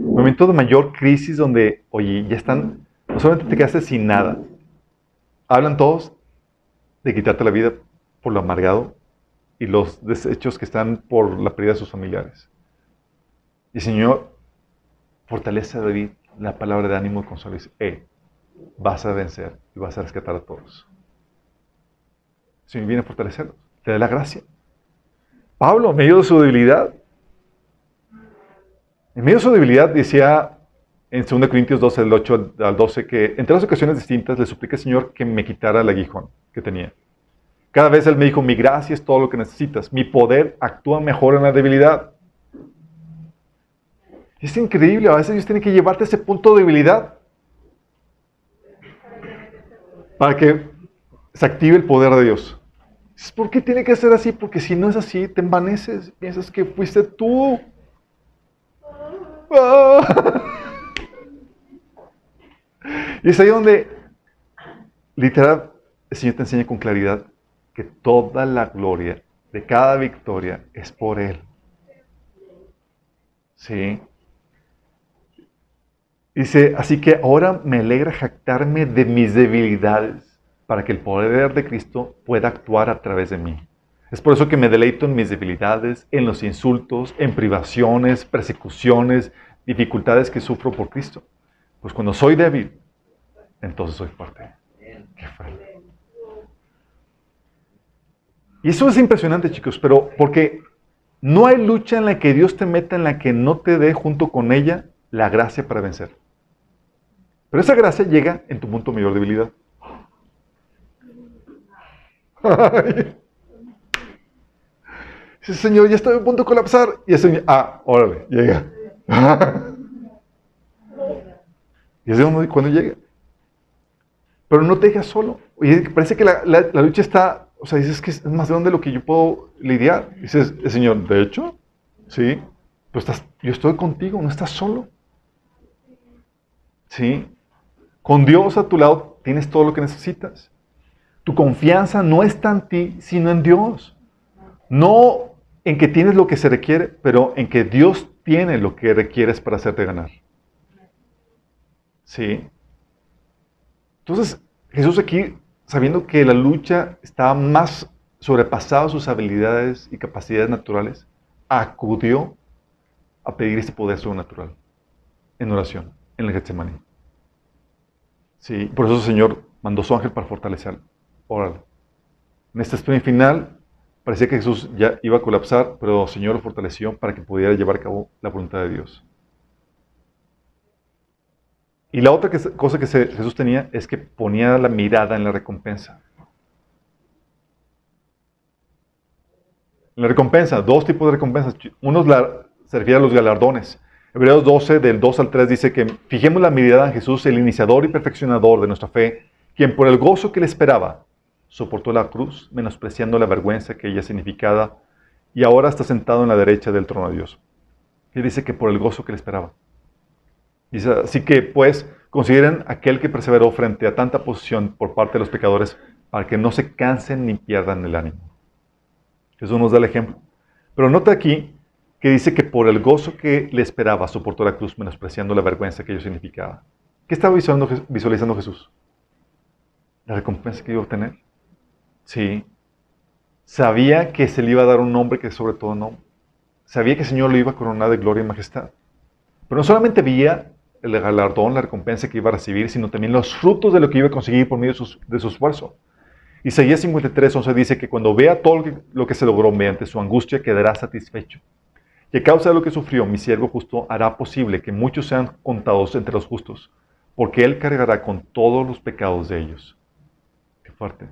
Momento de mayor crisis donde, oye, ya están, solamente te quedaste sin nada. Hablan todos de quitarte la vida por lo amargado y los desechos que están por la pérdida de sus familiares. Y Señor fortalece a David la palabra de ánimo y consuelo. Dice, eh, vas a vencer y vas a rescatar a todos. Señor viene a fortalecerlos. Te da la gracia. Pablo, en medio de su debilidad, en medio de su debilidad decía en 2 Corintios 12, del 8 al 12, que en tres ocasiones distintas le supliqué al Señor que me quitara el aguijón que tenía. Cada vez Él me dijo, mi gracia es todo lo que necesitas. Mi poder actúa mejor en la debilidad. Es increíble, a veces Dios tiene que llevarte a ese punto de debilidad para que se active el poder de Dios. ¿Por qué tiene que ser así? Porque si no es así, te envaneces, piensas que fuiste tú. Y es ahí donde, literal, el Señor te enseña con claridad que toda la gloria de cada victoria es por Él. ¿Sí? Dice, así que ahora me alegra jactarme de mis debilidades para que el poder de Cristo pueda actuar a través de mí. Es por eso que me deleito en mis debilidades, en los insultos, en privaciones, persecuciones, dificultades que sufro por Cristo. Pues cuando soy débil, entonces soy fuerte. Qué fuerte. Y eso es impresionante, chicos, pero porque no hay lucha en la que Dios te meta en la que no te dé junto con ella la gracia para vencer. Pero esa gracia llega en tu punto mayor debilidad. Señor, ya estoy a punto de colapsar. Y el Señor, ah, órale, llega. y es de cuando llega. Pero no te dejas solo. Oye, parece que la, la, lucha está, o sea, dices que es más de lo que yo puedo lidiar. Dices, el Señor, de hecho, sí, pues estás, yo estoy contigo, no estás solo. ¿Sí? Con Dios a tu lado tienes todo lo que necesitas. Tu confianza no está en ti, sino en Dios. No en que tienes lo que se requiere, pero en que Dios tiene lo que requieres para hacerte ganar. ¿Sí? Entonces, Jesús aquí, sabiendo que la lucha estaba más sobrepasada sus habilidades y capacidades naturales, acudió a pedir ese poder sobrenatural en oración en el Getsemaní. Sí, por eso el Señor mandó su ángel para fortalecerlo. Órale. En este sprint final, parecía que Jesús ya iba a colapsar, pero el Señor lo fortaleció para que pudiera llevar a cabo la voluntad de Dios. Y la otra cosa que Jesús tenía es que ponía la mirada en la recompensa. la recompensa, dos tipos de recompensas. Uno se refiere a los galardones. Hebreos 12, del 2 al 3 dice que fijemos la mirada en Jesús, el iniciador y perfeccionador de nuestra fe, quien por el gozo que le esperaba, soportó la cruz, menospreciando la vergüenza que ella significaba, y ahora está sentado en la derecha del trono de Dios. Y dice que por el gozo que le esperaba. Así que pues consideren aquel que perseveró frente a tanta posición por parte de los pecadores para que no se cansen ni pierdan el ánimo. Jesús nos da el ejemplo. Pero nota aquí que dice que por el gozo que le esperaba soportó la cruz menospreciando la vergüenza que ello significaba. ¿Qué estaba visualizando, Jesús? La recompensa que iba a obtener. Sí. Sabía que se le iba a dar un nombre que sobre todo nombre. Sabía que el Señor lo iba a coronar de gloria y majestad. Pero no solamente veía el galardón, la recompensa que iba a recibir, sino también los frutos de lo que iba a conseguir por medio de su, de su esfuerzo. Isaías 53, 11 dice que cuando vea todo lo que, lo que se logró mediante su angustia, quedará satisfecho. Y a causa de lo que sufrió, mi siervo justo hará posible que muchos sean contados entre los justos, porque él cargará con todos los pecados de ellos. Qué fuerte.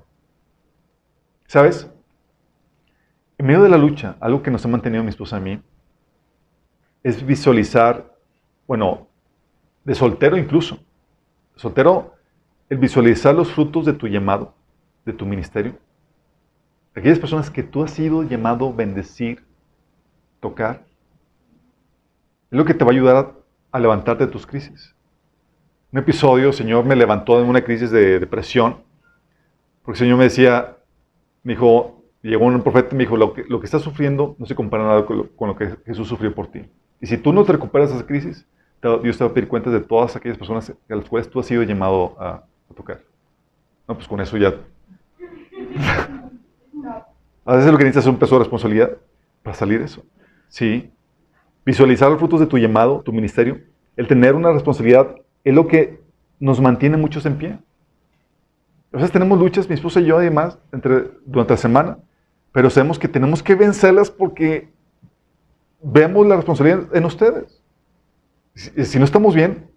¿Sabes? En medio de la lucha, algo que nos ha mantenido mi esposa a mí, es visualizar, bueno, de soltero incluso, soltero, el visualizar los frutos de tu llamado, de tu ministerio. Aquellas personas que tú has sido llamado a bendecir, tocar, es lo que te va a ayudar a, levantarte de tus crisis. Un episodio, Señor me levantó de una crisis de depresión, porque el Señor me decía, me dijo, llegó un profeta y me dijo, lo que, lo estás sufriendo no se compara nada con lo, con lo que Jesús sufrió por ti. Y si tú no te recuperas de esa crisis, Dios te va a pedir cuentas de todas aquellas personas a las cuales tú has sido llamado a, tocar. No, pues con eso ya. a veces lo que necesitas es un peso de responsabilidad para salir de eso. Sí. Visualizar los frutos de tu llamado, tu ministerio, el tener una responsabilidad es lo que nos mantiene muchos en pie. A veces tenemos luchas, mi esposa y yo, además, entre, durante la semana, pero sabemos que tenemos que vencerlas porque vemos la responsabilidad en ustedes. Si, no estamos bien,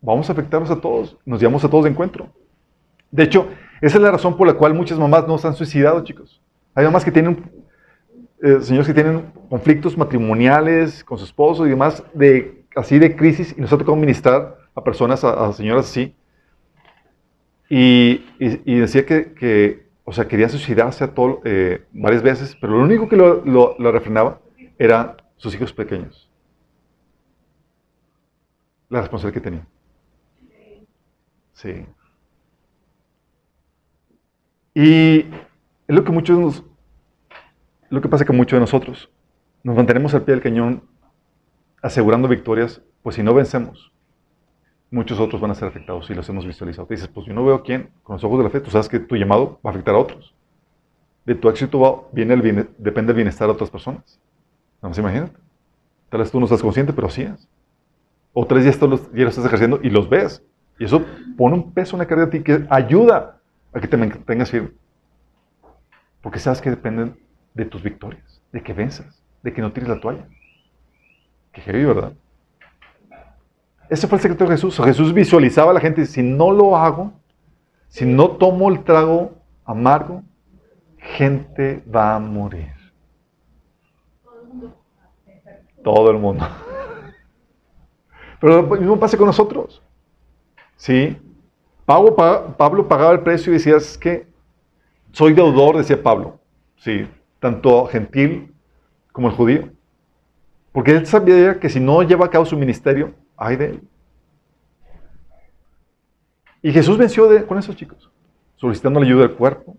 vamos a afectarnos a todos, nos llevamos a todos de encuentro. De hecho, esa es la razón por la cual muchas mamás no se han suicidado, chicos. Hay mamás que tienen, eh, señores que tienen conflictos matrimoniales con su esposo y demás, de, así de crisis, y nos ha tocado ministrar a personas, a, señoras así. Y, decía que, o sea, quería suicidarse a todo, eh, varias veces, pero lo único que lo, lo refrenaba eran sus hijos pequeños. La responsabilidad que tenía. Sí. Y es lo que muchos nos, lo que pasa que muchos de nosotros nos mantenemos al pie del cañón asegurando victorias, pues si no vencemos, muchos otros van a ser afectados y los hemos visualizado. Te dices, pues yo no veo quién, con los ojos de la fe, tú sabes que tu llamado va a afectar a otros. De tu éxito viene el depende el bienestar de otras personas. Vamos, imagínate. Tal vez tú no estás consciente, pero sí es. O tres días ya lo estás ejerciendo y los ves. Y eso pone un peso en la carga de ti que ayuda a que te mantengas firme. Porque sabes que dependen de tus victorias, de que venzas, de que no tires la toalla. Qué heavy, ¿verdad? Ese fue el secreto de Jesús. Jesús visualizaba a la gente, si no lo hago, si no tomo el trago amargo, gente va a morir. Todo el mundo. Pero lo mismo pasa con nosotros. ¿Sí? Pablo, Pablo pagaba el precio y decía, es que soy deudor, decía Pablo. Sí, tanto gentil como el judío. Porque él sabía que si no lleva a cabo su ministerio, hay de él. Y Jesús venció con esos chicos, solicitando la ayuda del cuerpo,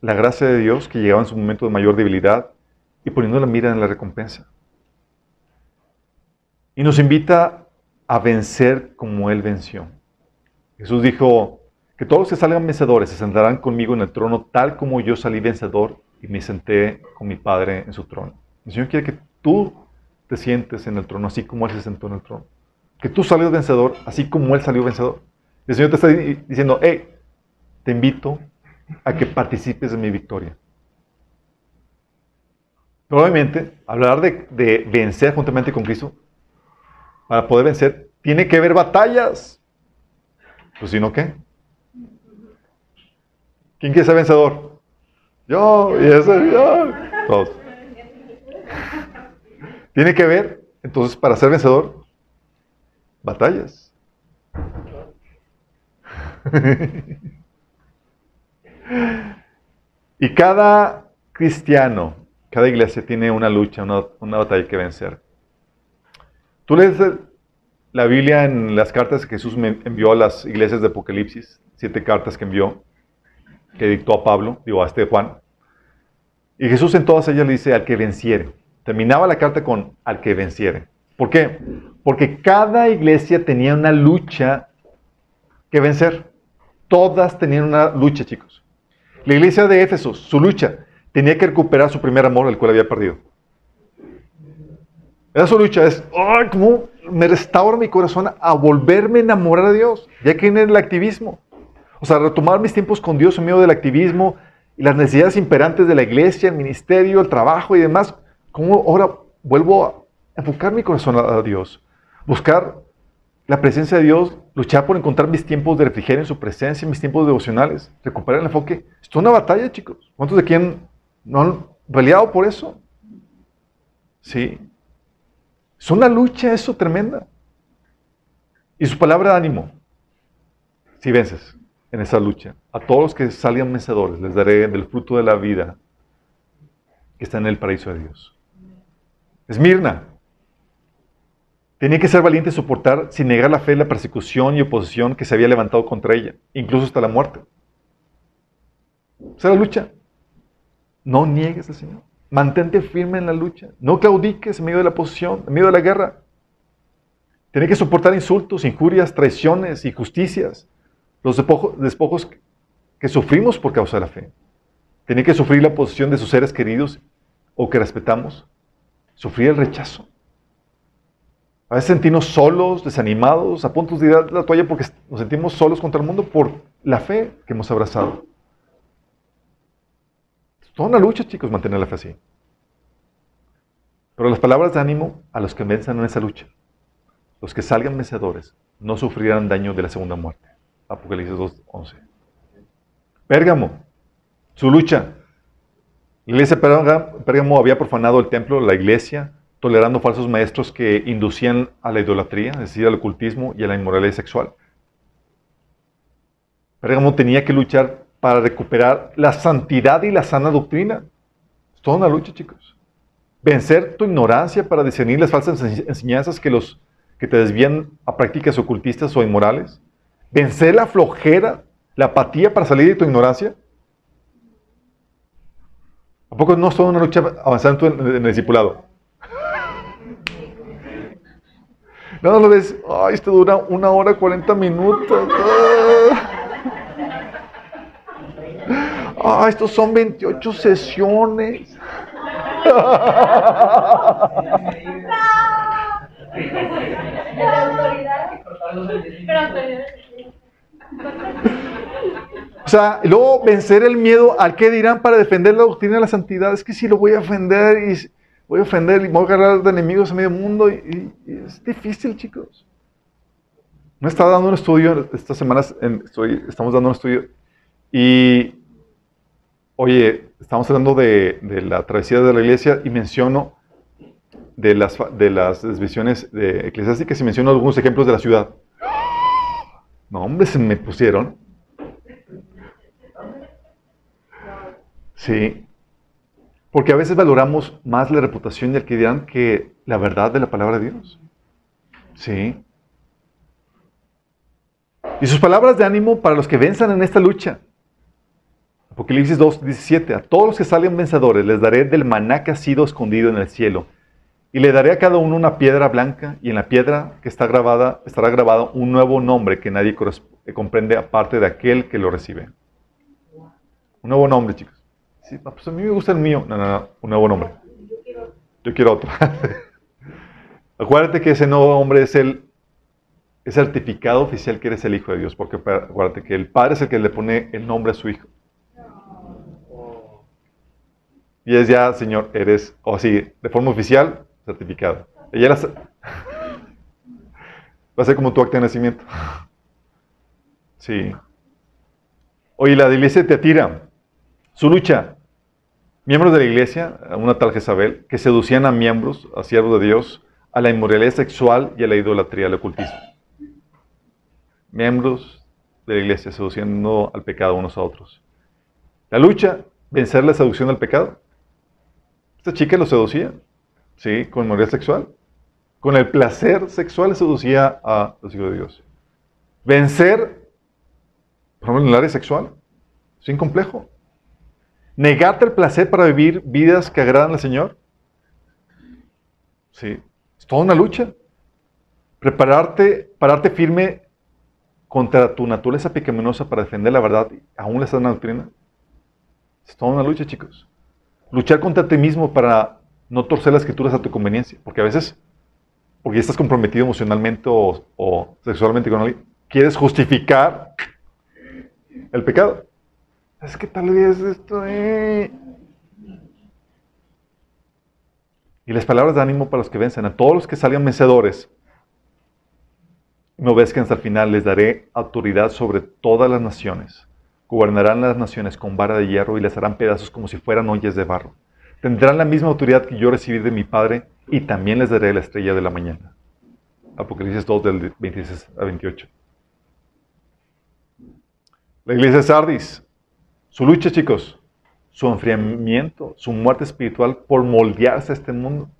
la gracia de Dios que llegaba en su momento de mayor debilidad y poniendo la mira en la recompensa. Y nos invita a vencer como Él venció. Jesús dijo que todos los que salgan vencedores se sentarán conmigo en el trono tal como yo salí vencedor y me senté con mi Padre en su trono. El Señor quiere que tú te sientes en el trono así como Él se sentó en el trono. Que tú salgas vencedor así como Él salió vencedor. El Señor te está diciendo, hey, te invito a que participes de mi victoria. Probablemente, hablar de, de vencer juntamente con Cristo para poder vencer, tiene que haber batallas. Pues si no, ¿qué? ¿Quién quiere ser vencedor? Yo, y ese, yo. Todos. Tiene que haber, entonces, para ser vencedor, batallas. y cada cristiano, cada iglesia tiene una lucha, una, una batalla que vencer. Tú lees la Biblia en las cartas que Jesús envió a las iglesias de Apocalipsis, siete cartas que envió, que dictó a Pablo, digo a este Juan. Y Jesús en todas ellas le dice al que venciere. Terminaba la carta con al que venciere. ¿Por qué? Porque cada iglesia tenía una lucha que vencer. Todas tenían una lucha, chicos. La iglesia de Éfeso, su lucha, tenía que recuperar su primer amor, el cual había perdido. Esa es su lucha, es, ¡ay, cómo me restaura mi corazón a volverme a enamorar a Dios! Ya que en el activismo. O sea, retomar mis tiempos con Dios en medio del activismo y las necesidades imperantes de la iglesia, el ministerio, el trabajo y demás. ¿Cómo ahora vuelvo a enfocar mi corazón a Dios? Buscar la presencia de Dios, luchar por encontrar mis tiempos de refrigerio en su presencia, mis tiempos devocionales, recuperar el enfoque. Esto es una batalla, chicos. ¿Cuántos de quién no han peleado por eso? Sí. Es una lucha eso tremenda. Y su palabra de ánimo. Si vences en esa lucha, a todos los que salgan vencedores les daré del fruto de la vida que está en el paraíso de Dios. Esmirna. Tenía que ser valiente y soportar sin negar la fe la persecución y oposición que se había levantado contra ella, incluso hasta la muerte. Esa es la lucha. No niegues al Señor. Mantente firme en la lucha. No claudiques en medio de la oposición, en medio de la guerra. Tiene que soportar insultos, injurias, traiciones, injusticias, los despojos que sufrimos por causa de la fe. Tiene que sufrir la oposición de sus seres queridos o que respetamos. Sufrir el rechazo. A veces sentimos solos, desanimados, a punto de dar la toalla porque nos sentimos solos contra el mundo por la fe que hemos abrazado. Toda una lucha, chicos, mantener la fe así. Pero las palabras de ánimo a los que venzan en esa lucha, los que salgan vencedores, no sufrirán daño de la segunda muerte. Apocalipsis 2.11. Pérgamo, su lucha. La iglesia de Pérgamo había profanado el templo, la iglesia, tolerando falsos maestros que inducían a la idolatría, es decir, al ocultismo y a la inmoralidad sexual. Pérgamo tenía que luchar para recuperar la santidad y la sana doctrina. Es toda una lucha, chicos. Vencer tu ignorancia para discernir las falsas enseñanzas que, los, que te desvían a prácticas ocultistas o inmorales. Vencer la flojera, la apatía para salir de tu ignorancia. ¿A poco no es toda una lucha avanzando en, en el discipulado? No, lo ves, ay, esto dura una hora cuarenta minutos. Ah. Ah, estos son 28 sesiones. O sea, luego vencer el miedo al que dirán para defender la doctrina de la santidad. Es que si lo voy a ofender y voy a ofender y voy a agarrar de enemigos en medio mundo. Y, es difícil, chicos. Me estaba dando un estudio, estas semanas estamos dando un estudio y Oye, estamos hablando de, la travesía de la iglesia y menciono de las, visiones de eclesiásticas y menciono algunos ejemplos de la ciudad. No, hombre, se me pusieron. Sí. Porque a veces valoramos más la reputación del que dirán que la verdad de la palabra de Dios. Sí. Y sus palabras de ánimo para los que venzan en esta lucha. Apocalipsis 2, 17. A todos los que salgan vencedores les daré del maná que ha sido escondido en el cielo. Y le daré a cada uno una piedra blanca, y en la piedra que está grabada estará grabado un nuevo nombre que nadie comprende aparte de aquel que lo recibe. Un nuevo nombre, chicos. Sí, pues a mí me gusta el mío. No, no, no, un nuevo nombre. Yo quiero otro. acuérdate que ese nuevo nombre es el certificado oficial que eres el Hijo de Dios, porque acuérdate que el Padre es el que le pone el nombre a su Hijo. Y es ya, Señor, eres, o así, de forma oficial, certificado. Ella era, va a ser como tu acta de nacimiento. Sí. Oye, la iglesia te atira. Su lucha. Miembros de la iglesia, una tal Jezabel, que seducían a miembros, a siervos de Dios, a la inmoralidad sexual y a la idolatría, al ocultismo. Miembros de la iglesia seduciendo al pecado unos a otros. La lucha, vencer la seducción al pecado. Esta chica lo seducía, ¿sí? Con inmoralidad sexual. Con el placer sexual seducía a los hijos de Dios. Vencer, por ejemplo, en el área sexual, sin complejo. Negarte el placer para vivir vidas que agradan al Señor. Sí, es toda una lucha. Prepararte, pararte firme contra tu naturaleza pecaminosa para defender la verdad, aún la sana doctrina. Es toda una lucha, chicos luchar contra ti mismo para no torcer las escrituras a tu conveniencia, porque a veces, porque estás comprometido emocionalmente o, sexualmente con alguien, quieres justificar el pecado. Es que tal vez esto... Eh. Y las palabras de ánimo para los que vencen, a todos los que salgan vencedores, ves que hasta el final les daré autoridad sobre todas las naciones. Gobernarán las naciones con vara de hierro y les harán pedazos como si fueran ollas de barro. Tendrán la misma autoridad que yo recibí de mi Padre y también les daré la estrella de la mañana. Apocalipsis 2 del 26 a 28. La iglesia de Sardis, su lucha chicos, su enfriamiento, su muerte espiritual por moldearse a este mundo.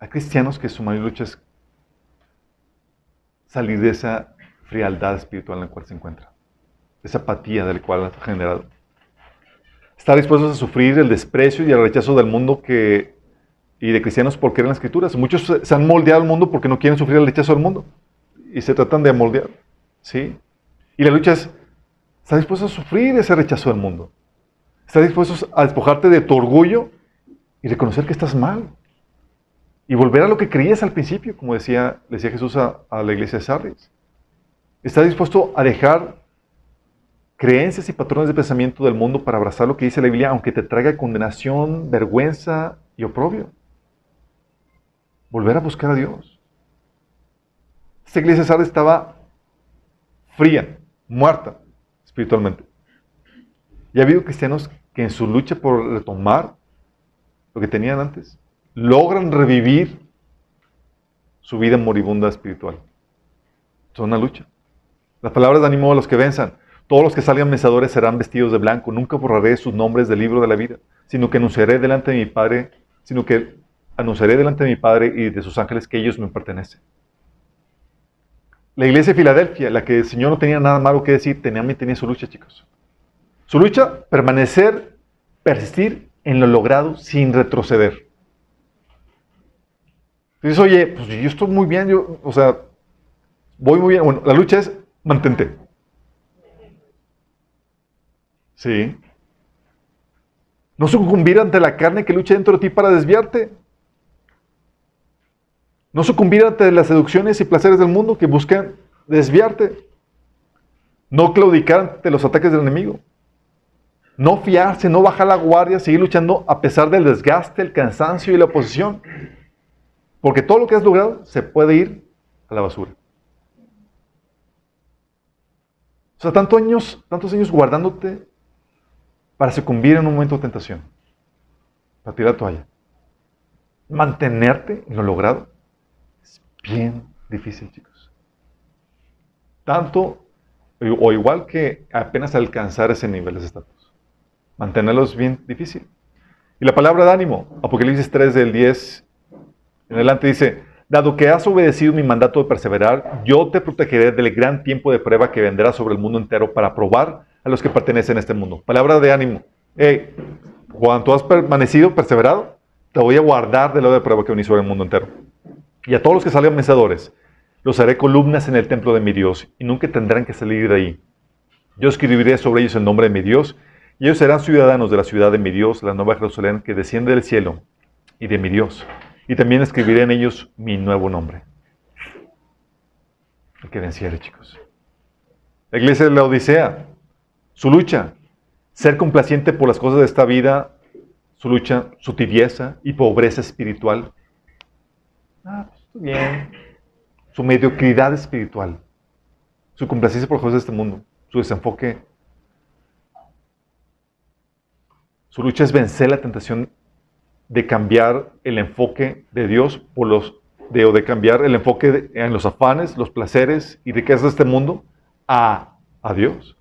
Hay cristianos que su mayor lucha es salir de esa frialdad espiritual en la cual se encuentra, esa apatía del cual ha generado. Estar dispuestos a sufrir el desprecio y el rechazo del mundo que, y de cristianos por creer las escrituras. Muchos se han moldeado al mundo porque no quieren sufrir el rechazo del mundo y se tratan de moldear. ¿sí? Y la lucha es, ¿estás dispuesto a sufrir ese rechazo del mundo? ¿Estás dispuesto a despojarte de tu orgullo y reconocer que estás mal? Y volver a lo que creías al principio, como decía, decía Jesús a, la iglesia de Sardis. Está dispuesto a dejar creencias y patrones de pensamiento del mundo para abrazar lo que dice la Biblia, aunque te traiga condenación, vergüenza y oprobio. Volver a buscar a Dios. Esta iglesia de Sardis estaba fría, muerta espiritualmente. Y ha habido cristianos que en su lucha por retomar lo que tenían antes, logran revivir su vida moribunda espiritual. Es una lucha. Las palabras de ánimo a los que venzan. Todos los que salgan vencedores serán vestidos de blanco. Nunca borraré sus nombres del libro de la vida, sino que anunciaré delante de mi Padre, sino que anunciaré delante de mi Padre y de sus ángeles que ellos me pertenecen. La iglesia de Filadelfia, la que el Señor no tenía nada malo que decir, tenía, tenía su lucha, chicos. Su lucha, permanecer, persistir en lo logrado sin retroceder. Dices, oye, pues yo estoy muy bien, yo, o sea, voy muy bien. Bueno, la lucha es mantente. Sí. No sucumbir ante la carne que lucha dentro de ti para desviarte. No sucumbir ante las seducciones y placeres del mundo que buscan desviarte. No claudicar ante los ataques del enemigo. No fiarse, no bajar la guardia, seguir luchando a pesar del desgaste, el cansancio y la oposición. Porque todo lo que has logrado se puede ir a la basura. O sea, tantos años, tantos años guardándote para sucumbir en un momento de tentación, para tirar la toalla. Mantenerte en lo logrado es bien difícil, chicos. Tanto o igual que apenas alcanzar ese nivel de estatus. Mantenerlo es bien difícil. Y la palabra de ánimo, Apocalipsis 3 del 10 en adelante dice, dado que has obedecido mi mandato de perseverar, yo te protegeré del gran tiempo de prueba que vendrá sobre el mundo entero para probar a los que pertenecen a este mundo. Palabra de ánimo. Hey, cuando has permanecido, perseverado, te voy a guardar de lo de prueba que viene sobre el mundo entero. Y a todos los que salgan vencedores, los haré columnas en el templo de mi Dios, y nunca tendrán que salir de ahí. Yo escribiré sobre ellos el nombre de mi Dios, y ellos serán ciudadanos de la ciudad de mi Dios, la nueva Jerusalén que desciende del cielo, y de mi Dios y también escribiré en ellos mi nuevo nombre. El que venciere, chicos. La iglesia de la Odisea, su lucha, ser complaciente por las cosas de esta vida, su lucha, su tibieza y pobreza espiritual. Ah, pues bien. Su mediocridad espiritual, su complacencia por las cosas de este mundo, su desenfoque. Su lucha es vencer la tentación de cambiar el enfoque de Dios por los, de, o de cambiar el enfoque en los afanes, los placeres y riquezas de este mundo a, a Dios.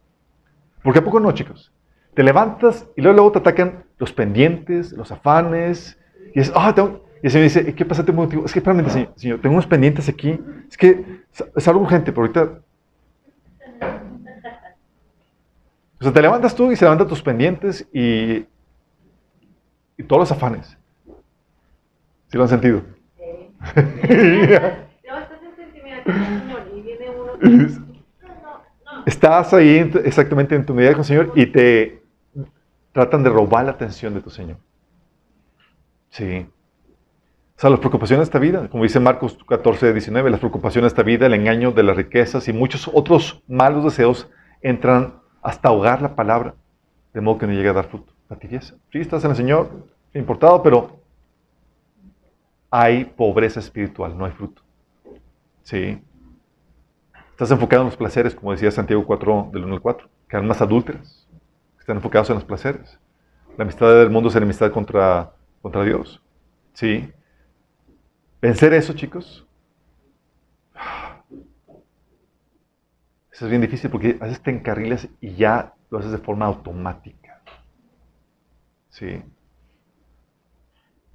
Porque a poco no, chicos. Te levantas y luego, luego te atacan los pendientes, los afanes. Y es, ah, tengo, y el Señor dice, ¿qué pasa? Tengo Es que, espérame, señor, señor, tengo unos pendientes aquí. Es que es algo urgente, pero ahorita... O sea, te levantas tú y se levantan tus pendientes y, y todos los afanes. ¿Sí lo han sentido? Sí. no, estás en sentimiento, Señor, y viene uno. Estás ahí exactamente en tu medida con el Señor y te, tratan de robar la atención de tu Señor. Sí. O sea, las preocupaciones de esta vida, como dice Marcos 14, 19, las preocupaciones de esta vida, el engaño de las riquezas y muchos otros malos deseos entran hasta ahogar la palabra, de modo que no llega a dar fruto. La tibieza. Sí, estás en el Señor, importado, pero hay pobreza espiritual, no hay fruto. Sí. Estás enfocado en los placeres, como decía Santiago 4, del 1 al 4, que más adúlteras, están enfocados en los placeres. La amistad del mundo es enemistad contra, contra Dios. Sí. Vencer eso, chicos. Eso es bien difícil porque a veces te encarrilas y ya lo haces de forma automática. Sí.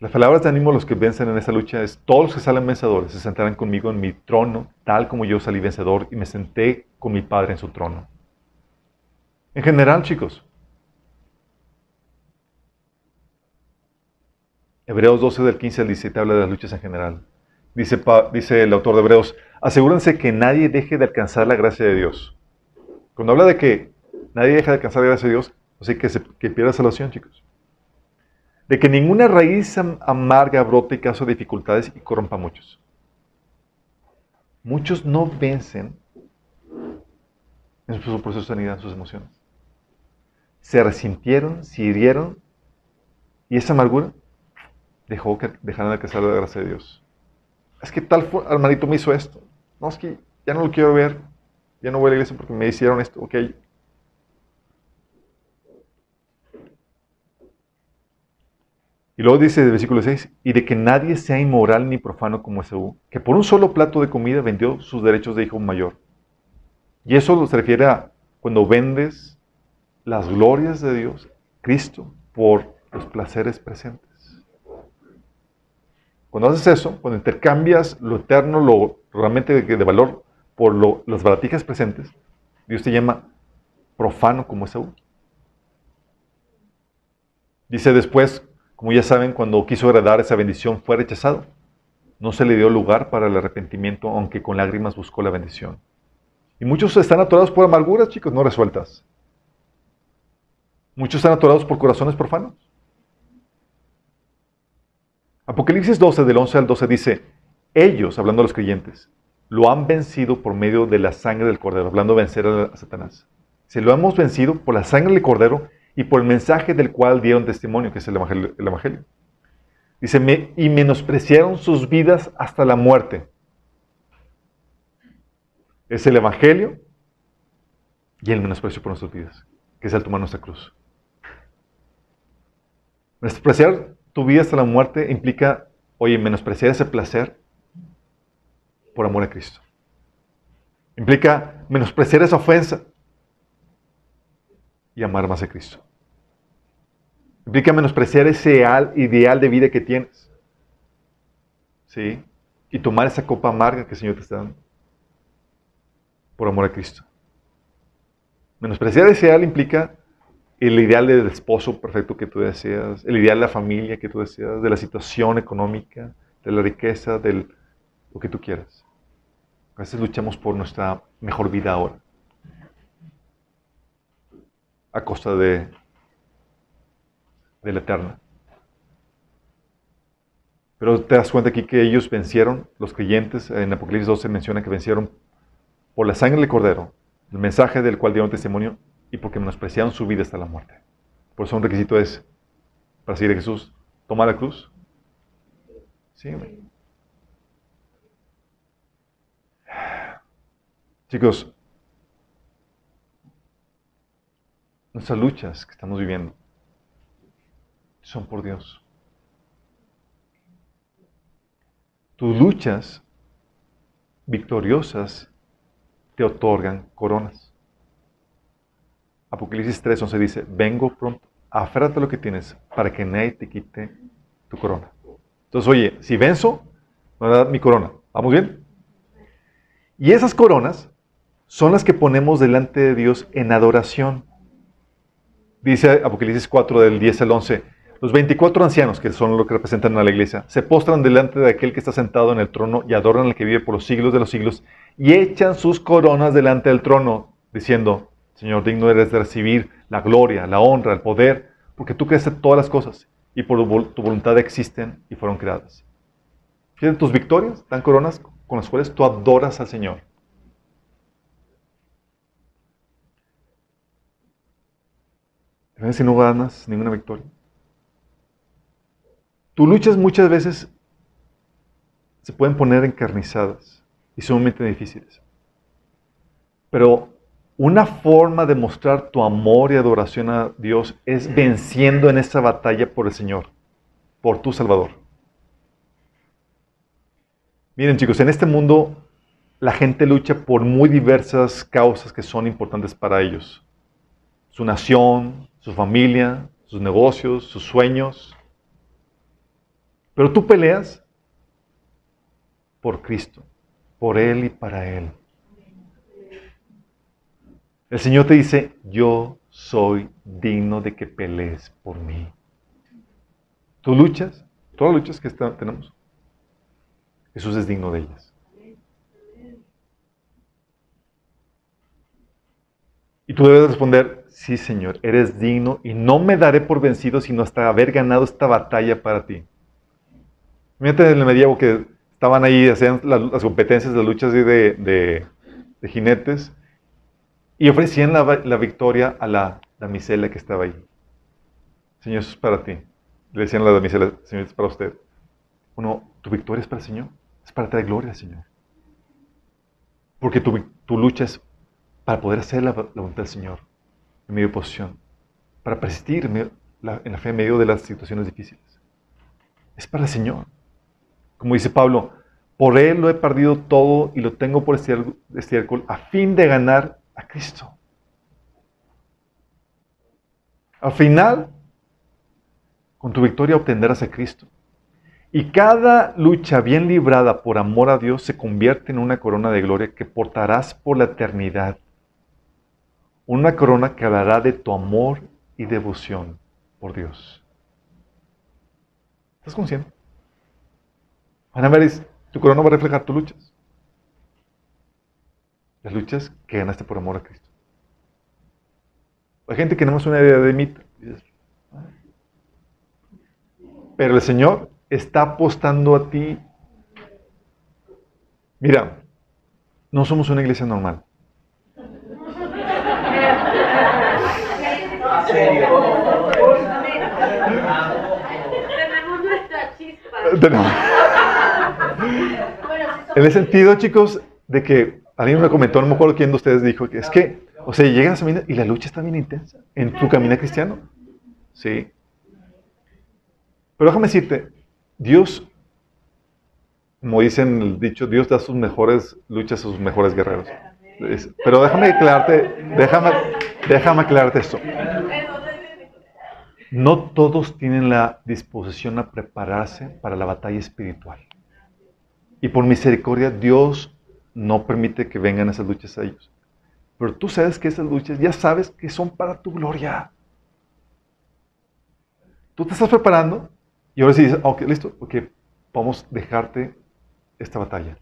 Las palabras de ánimo a los que vencen en esa lucha es, todos los que salen vencedores se sentarán conmigo en mi trono, tal como yo salí vencedor y me senté con mi Padre en su trono. En general, chicos. Hebreos 12 del 15 al 17 habla de las luchas en general. Dice, dice el autor de Hebreos, asegúrense que nadie deje de alcanzar la gracia de Dios. Cuando habla de que nadie deja de alcanzar la gracia de Dios, así que, se, que pierda salvación, chicos de que ninguna raíz amarga brote y de dificultades y corrompa a muchos. Muchos no vencen en su proceso de sanidad, en sus emociones. Se resintieron, se hirieron y esa amargura dejó que dejaran de alcanzar la gracia de Dios. Es que tal hermanito me hizo esto. No, es que ya no lo quiero ver. Ya no voy a la iglesia porque me hicieron esto. Ok, Y luego dice el versículo 6, y de que nadie sea inmoral ni profano como Esaú, que por un solo plato de comida vendió sus derechos de hijo mayor. Y eso se refiere a cuando vendes las glorias de Dios, Cristo, por los placeres presentes. Cuando haces eso, cuando intercambias lo eterno, lo realmente de, valor, por las baratijas presentes, Dios te llama profano como Esaú. Dice después, como ya saben, cuando quiso agradar esa bendición fue rechazado. No se le dio lugar para el arrepentimiento, aunque con lágrimas buscó la bendición. Y muchos están atorados por amarguras, chicos, no resueltas. Muchos están atorados por corazones profanos. Apocalipsis 12, del 11 al 12 dice, ellos, hablando de los creyentes, lo han vencido por medio de la sangre del cordero, hablando de vencer a Satanás. Se lo hemos vencido por la sangre del cordero y por el mensaje del cual dieron testimonio, que es el Evangelio. Dice, y menospreciaron sus vidas hasta la muerte. Es el Evangelio y el menosprecio por nuestras vidas, que es el tomar nuestra cruz. Menospreciar tu vida hasta la muerte implica, oye, menospreciar ese placer por amor a Cristo. Implica menospreciar esa ofensa y amar más a Cristo. Implica menospreciar ese ideal de vida que tienes. ¿Sí? Y tomar esa copa amarga que el Señor te está dando. Por amor a Cristo. Menospreciar ese ideal implica el ideal del esposo perfecto que tú deseas, el ideal de la familia que tú deseas, de la situación económica, de la riqueza, de lo que tú quieras. A veces luchamos por nuestra mejor vida ahora a costa de, de la eterna. Pero te das cuenta aquí que ellos vencieron, los creyentes, en Apocalipsis 12 menciona que vencieron por la sangre del cordero, el mensaje del cual dieron testimonio y porque menospreciaron su vida hasta la muerte. Por eso un requisito es, para seguir a Jesús, tomar la cruz. Sí, Chicos, Nuestras luchas que estamos viviendo son por Dios. Tus luchas victoriosas te otorgan coronas. Apocalipsis 3:11 dice, vengo pronto, aférrate lo que tienes para que nadie te quite tu corona. Entonces, oye, si venzo, me va a dar mi corona. ¿Vamos bien? Y esas coronas son las que ponemos delante de Dios en adoración. Dice Apocalipsis 4 del 10 al 11, los 24 ancianos, que son los que representan a la iglesia, se postran delante de aquel que está sentado en el trono y adoran al que vive por los siglos de los siglos y echan sus coronas delante del trono, diciendo, Señor, digno eres de recibir la gloria, la honra, el poder, porque tú creaste todas las cosas y por tu voluntad existen y fueron creadas. Fíjate, tus victorias dan coronas con las cuales tú adoras al Señor. Si no ganas ninguna victoria? Tus luchas muchas veces se pueden poner encarnizadas y sumamente difíciles. Pero una forma de mostrar tu amor y adoración a Dios es venciendo en esa batalla por el Señor, por tu Salvador. Miren chicos, en este mundo la gente lucha por muy diversas causas que son importantes para ellos. Su nación, su familia, sus negocios, sus sueños. Pero tú peleas por Cristo, por Él y para Él. El Señor te dice, yo soy digno de que pelees por mí. Tú luchas, todas las luchas que tenemos, Jesús es digno de ellas. Y tú debes responder, sí Señor, eres digno y no me daré por vencido sino hasta haber ganado esta batalla para ti. Fíjate en el medievo que estaban ahí, hacían las, competencias de luchas de, de, jinetes y ofrecían la, victoria a la damisela que estaba ahí. Señor, eso es para ti. Le decían a la damisela, Señor, es para usted. Uno, tu victoria es para el Señor. Es para traer gloria Señor. Porque tu, tu lucha es para poder hacer la, voluntad del Señor en medio de oposición. Para persistir en, la, fe en medio de las situaciones difíciles. Es para el Señor. Como dice Pablo, por Él lo he perdido todo y lo tengo por estiércol a fin de ganar a Cristo. Al final, con tu victoria obtendrás a Cristo. Y cada lucha bien librada por amor a Dios se convierte en una corona de gloria que portarás por la eternidad. Una corona que hablará de tu amor y devoción por Dios. ¿Estás consciente? Van a ver, tu corona va a reflejar tus luchas. Las luchas que ganaste por amor a Cristo. Hay gente que no es una idea de mí. Pero el Señor está apostando a ti. Mira, no somos una iglesia normal. Tenemos nuestra chispa. En el sentido, chicos, de que alguien me comentó, no me acuerdo quién de ustedes dijo, que es que, o sea, llegas a y la lucha está bien intensa en tu camino cristiano. Sí. Pero déjame decirte, Dios, como dicen el dicho, Dios da sus mejores luchas a sus mejores guerreros. Pero déjame aclararte, déjame, déjame aclararte esto. No todos tienen la disposición a prepararse para la batalla espiritual. Y por misericordia, Dios no permite que vengan esas luchas a ellos. Pero tú sabes que esas luchas ya sabes que son para tu gloria. Tú te estás preparando y ahora sí dices, ok, listo, ok, vamos a dejarte esta batalla.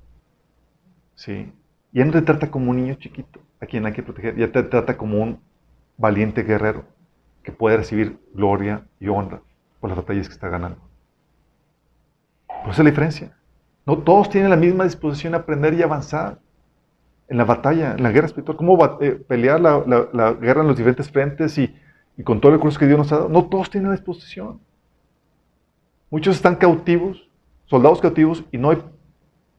¿Sí? Ya no te trata como un niño chiquito a quien hay que proteger, ya te trata como un valiente guerrero que puede recibir gloria y honra por las batallas que está ganando. Por esa es la diferencia. No todos tienen la misma disposición a aprender y avanzar en la batalla, en la guerra espiritual. ¿Cómo eh, pelear la, guerra en los diferentes frentes y, con todo el recurso que Dios nos ha dado? No todos tienen la disposición. Muchos están cautivos, soldados cautivos, y no hay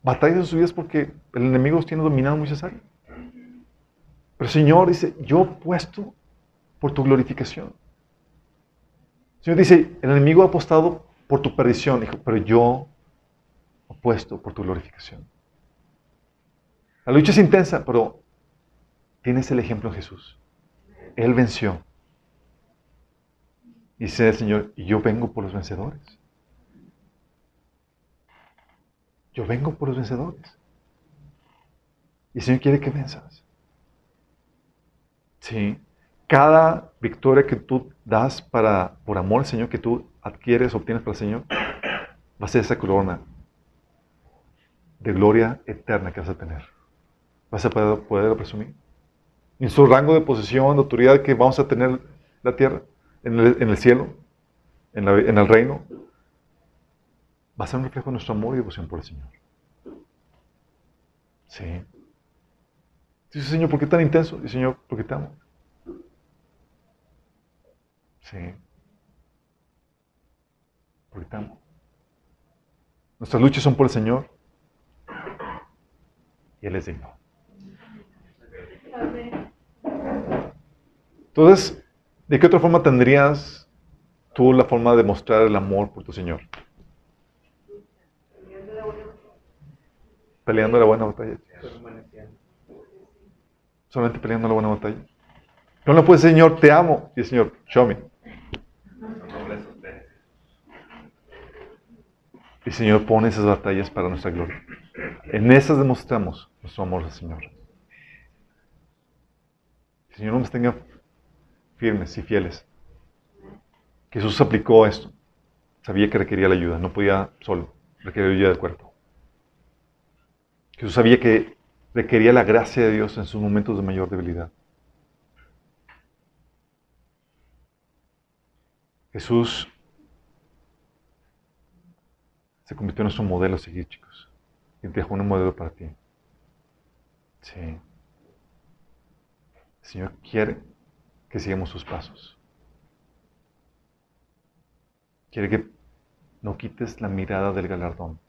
batallas en sus vidas porque el enemigo los tiene dominado muchas áreas. Pero el Señor dice, yo puesto por tu glorificación. El Señor dice, el enemigo ha apostado por tu perdición, hijo, pero yo puesto por tu glorificación. La lucha es intensa, pero tienes el ejemplo en Jesús. Él venció. Dice el Señor, yo vengo por los vencedores. Yo vengo por los vencedores. Y el Señor quiere que venzas. Sí. Cada victoria que tú das para, por amor al Señor, que tú adquieres, obtienes para el Señor, va a ser esa corona de gloria eterna que vas a tener. Vas a poder, poder presumir. En su rango de posesión, de autoridad que vamos a tener la tierra, en el, cielo, en, el reino, va a ser un reflejo de nuestro amor y devoción por el Señor. Sí. Dice, Señor, ¿por qué tan intenso? Dice, Señor, porque te amo. Sí. Porque te amo. Nuestras luchas son por el Señor. Y Él es digno. Entonces, ¿de qué otra forma tendrías tú la forma de mostrar el amor por tu Señor? Peleando la buena batalla. Solamente peleando la buena batalla. No le puedes, Señor, te amo. Y el Señor, show me. Y Señor pone esas batallas para nuestra gloria. En esas demostramos nuestro amor al Señor. El Señor nos tenga firmes y fieles. Jesús aplicó esto. Sabía que requería la ayuda, no podía solo, requería ayuda del cuerpo. Jesús sabía que requería la gracia de Dios en sus momentos de mayor debilidad. Jesús se convirtió en nuestro modelo seguir, chicos. Y te dejó un modelo para ti. Sí. El Señor quiere que sigamos sus pasos. Quiere que no quites la mirada del galardón.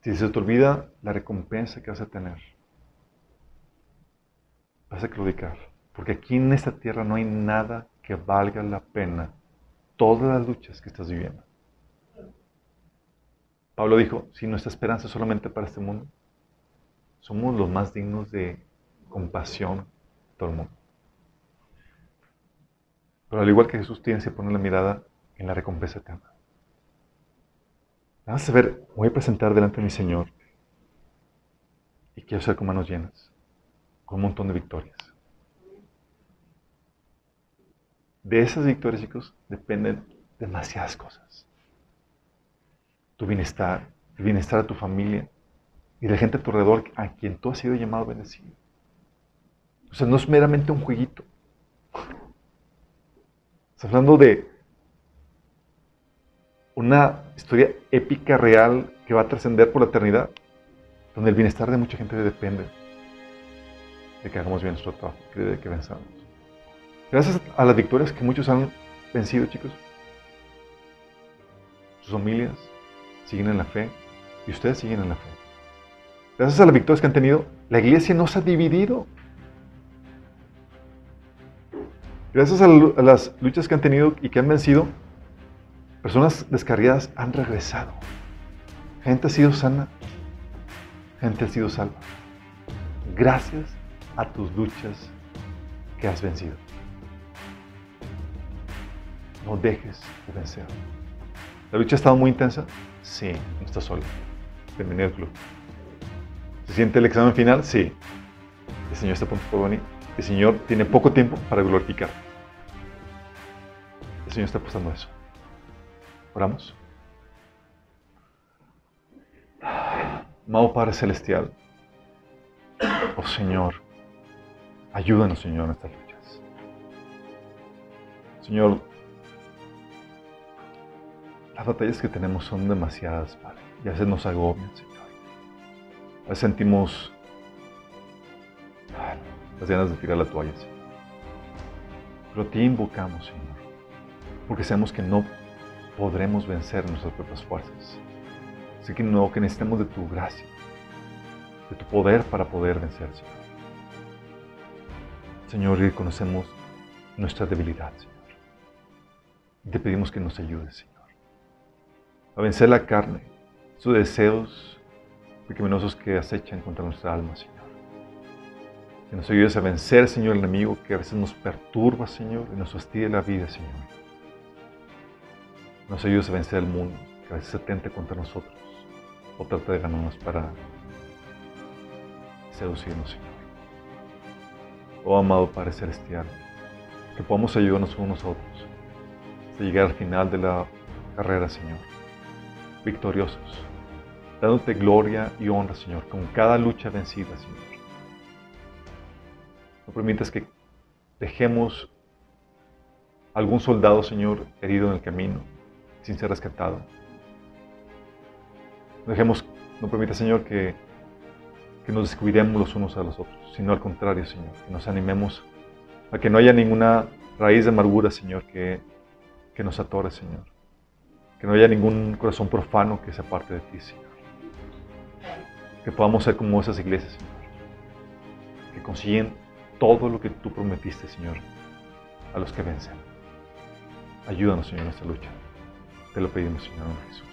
Si se te olvida la recompensa que vas a tener, vas a claudicar. Porque aquí en esta tierra no hay nada que valga la pena todas las luchas que estás viviendo. Pablo dijo, si nuestra esperanza es solamente para este mundo, somos los más dignos de compasión de todo el mundo. Pero al igual que Jesús tiene que poner la mirada en la recompensa eterna. Vamos a ver, voy a presentar delante de mi Señor y quiero ser con manos llenas, con un montón de victorias. De esas victorias, chicos, dependen demasiadas cosas. Tu bienestar, el bienestar de tu familia y de la gente a tu alrededor a quien tú has sido llamado a bendecir. O sea, no es meramente un jueguito. Estás hablando de una historia épica real que va a trascender por la eternidad, donde el bienestar de mucha gente depende de que hagamos bien nuestro trabajo, de que venzamos. Gracias a las victorias que muchos han vencido, chicos, sus familias siguen en la fe y ustedes siguen en la fe. Gracias a las victorias que han tenido, la iglesia no se ha dividido. Gracias a, las luchas que han tenido y que han vencido, personas descarriadas han regresado. Gente ha sido sana, gente ha sido salva. Gracias a tus luchas que has vencido. No dejes de vencer. ¿La lucha ha estado muy intensa? Sí, no estás solo. Bienvenido al club. ¿Se siente el examen final? Sí. El Señor está a punto por venir. El Señor tiene poco tiempo para glorificar. El Señor está apostando eso. Oramos. Amado Padre Celestial, oh Señor, ayúdanos, Señor, en estas luchas. Señor, las batallas que tenemos son demasiadas, Padre, y a veces nos agobian, Señor. A veces sentimos las ganas de tirar la toalla, Señor. Pero te invocamos, Señor, porque sabemos que no podremos vencer nuestras propias fuerzas. Así que no, que necesitamos de tu gracia, de tu poder para poder vencer, Señor. Señor, y conocemos nuestra debilidad, Señor. Y te pedimos que nos ayudes, Señor, a vencer la carne, sus deseos, pecaminosos que acechan contra nuestra alma, Señor. Que nos ayudes a vencer, Señor, el enemigo que a veces nos perturba, Señor, y nos fastidia la vida, Señor. Nos ayudes a vencer el mundo que a veces se tente contra nosotros o trata de ganarnos para seducirnos, Señor. Oh amado Padre Celestial, que podamos ayudarnos unos a otros hasta llegar al final de la carrera, Señor, victoriosos dándote gloria y honra, Señor, con cada lucha vencida, Señor. No permitas que dejemos algún soldado, Señor, herido en el camino, sin ser rescatado. No dejemos, no permita, Señor, que, que nos descuidemos los unos a los otros, sino al contrario, Señor, que nos animemos a que no haya ninguna raíz de amargura, Señor, que, que nos atore, Señor. Que no haya ningún corazón profano que se aparte de ti, Señor. Que podamos ser como esas iglesias, Señor. Que consiguen todo lo que tú prometiste, Señor, a los que vencen. Ayúdanos, Señor, en esta lucha. Te lo pedimos, Señor, en Jesús.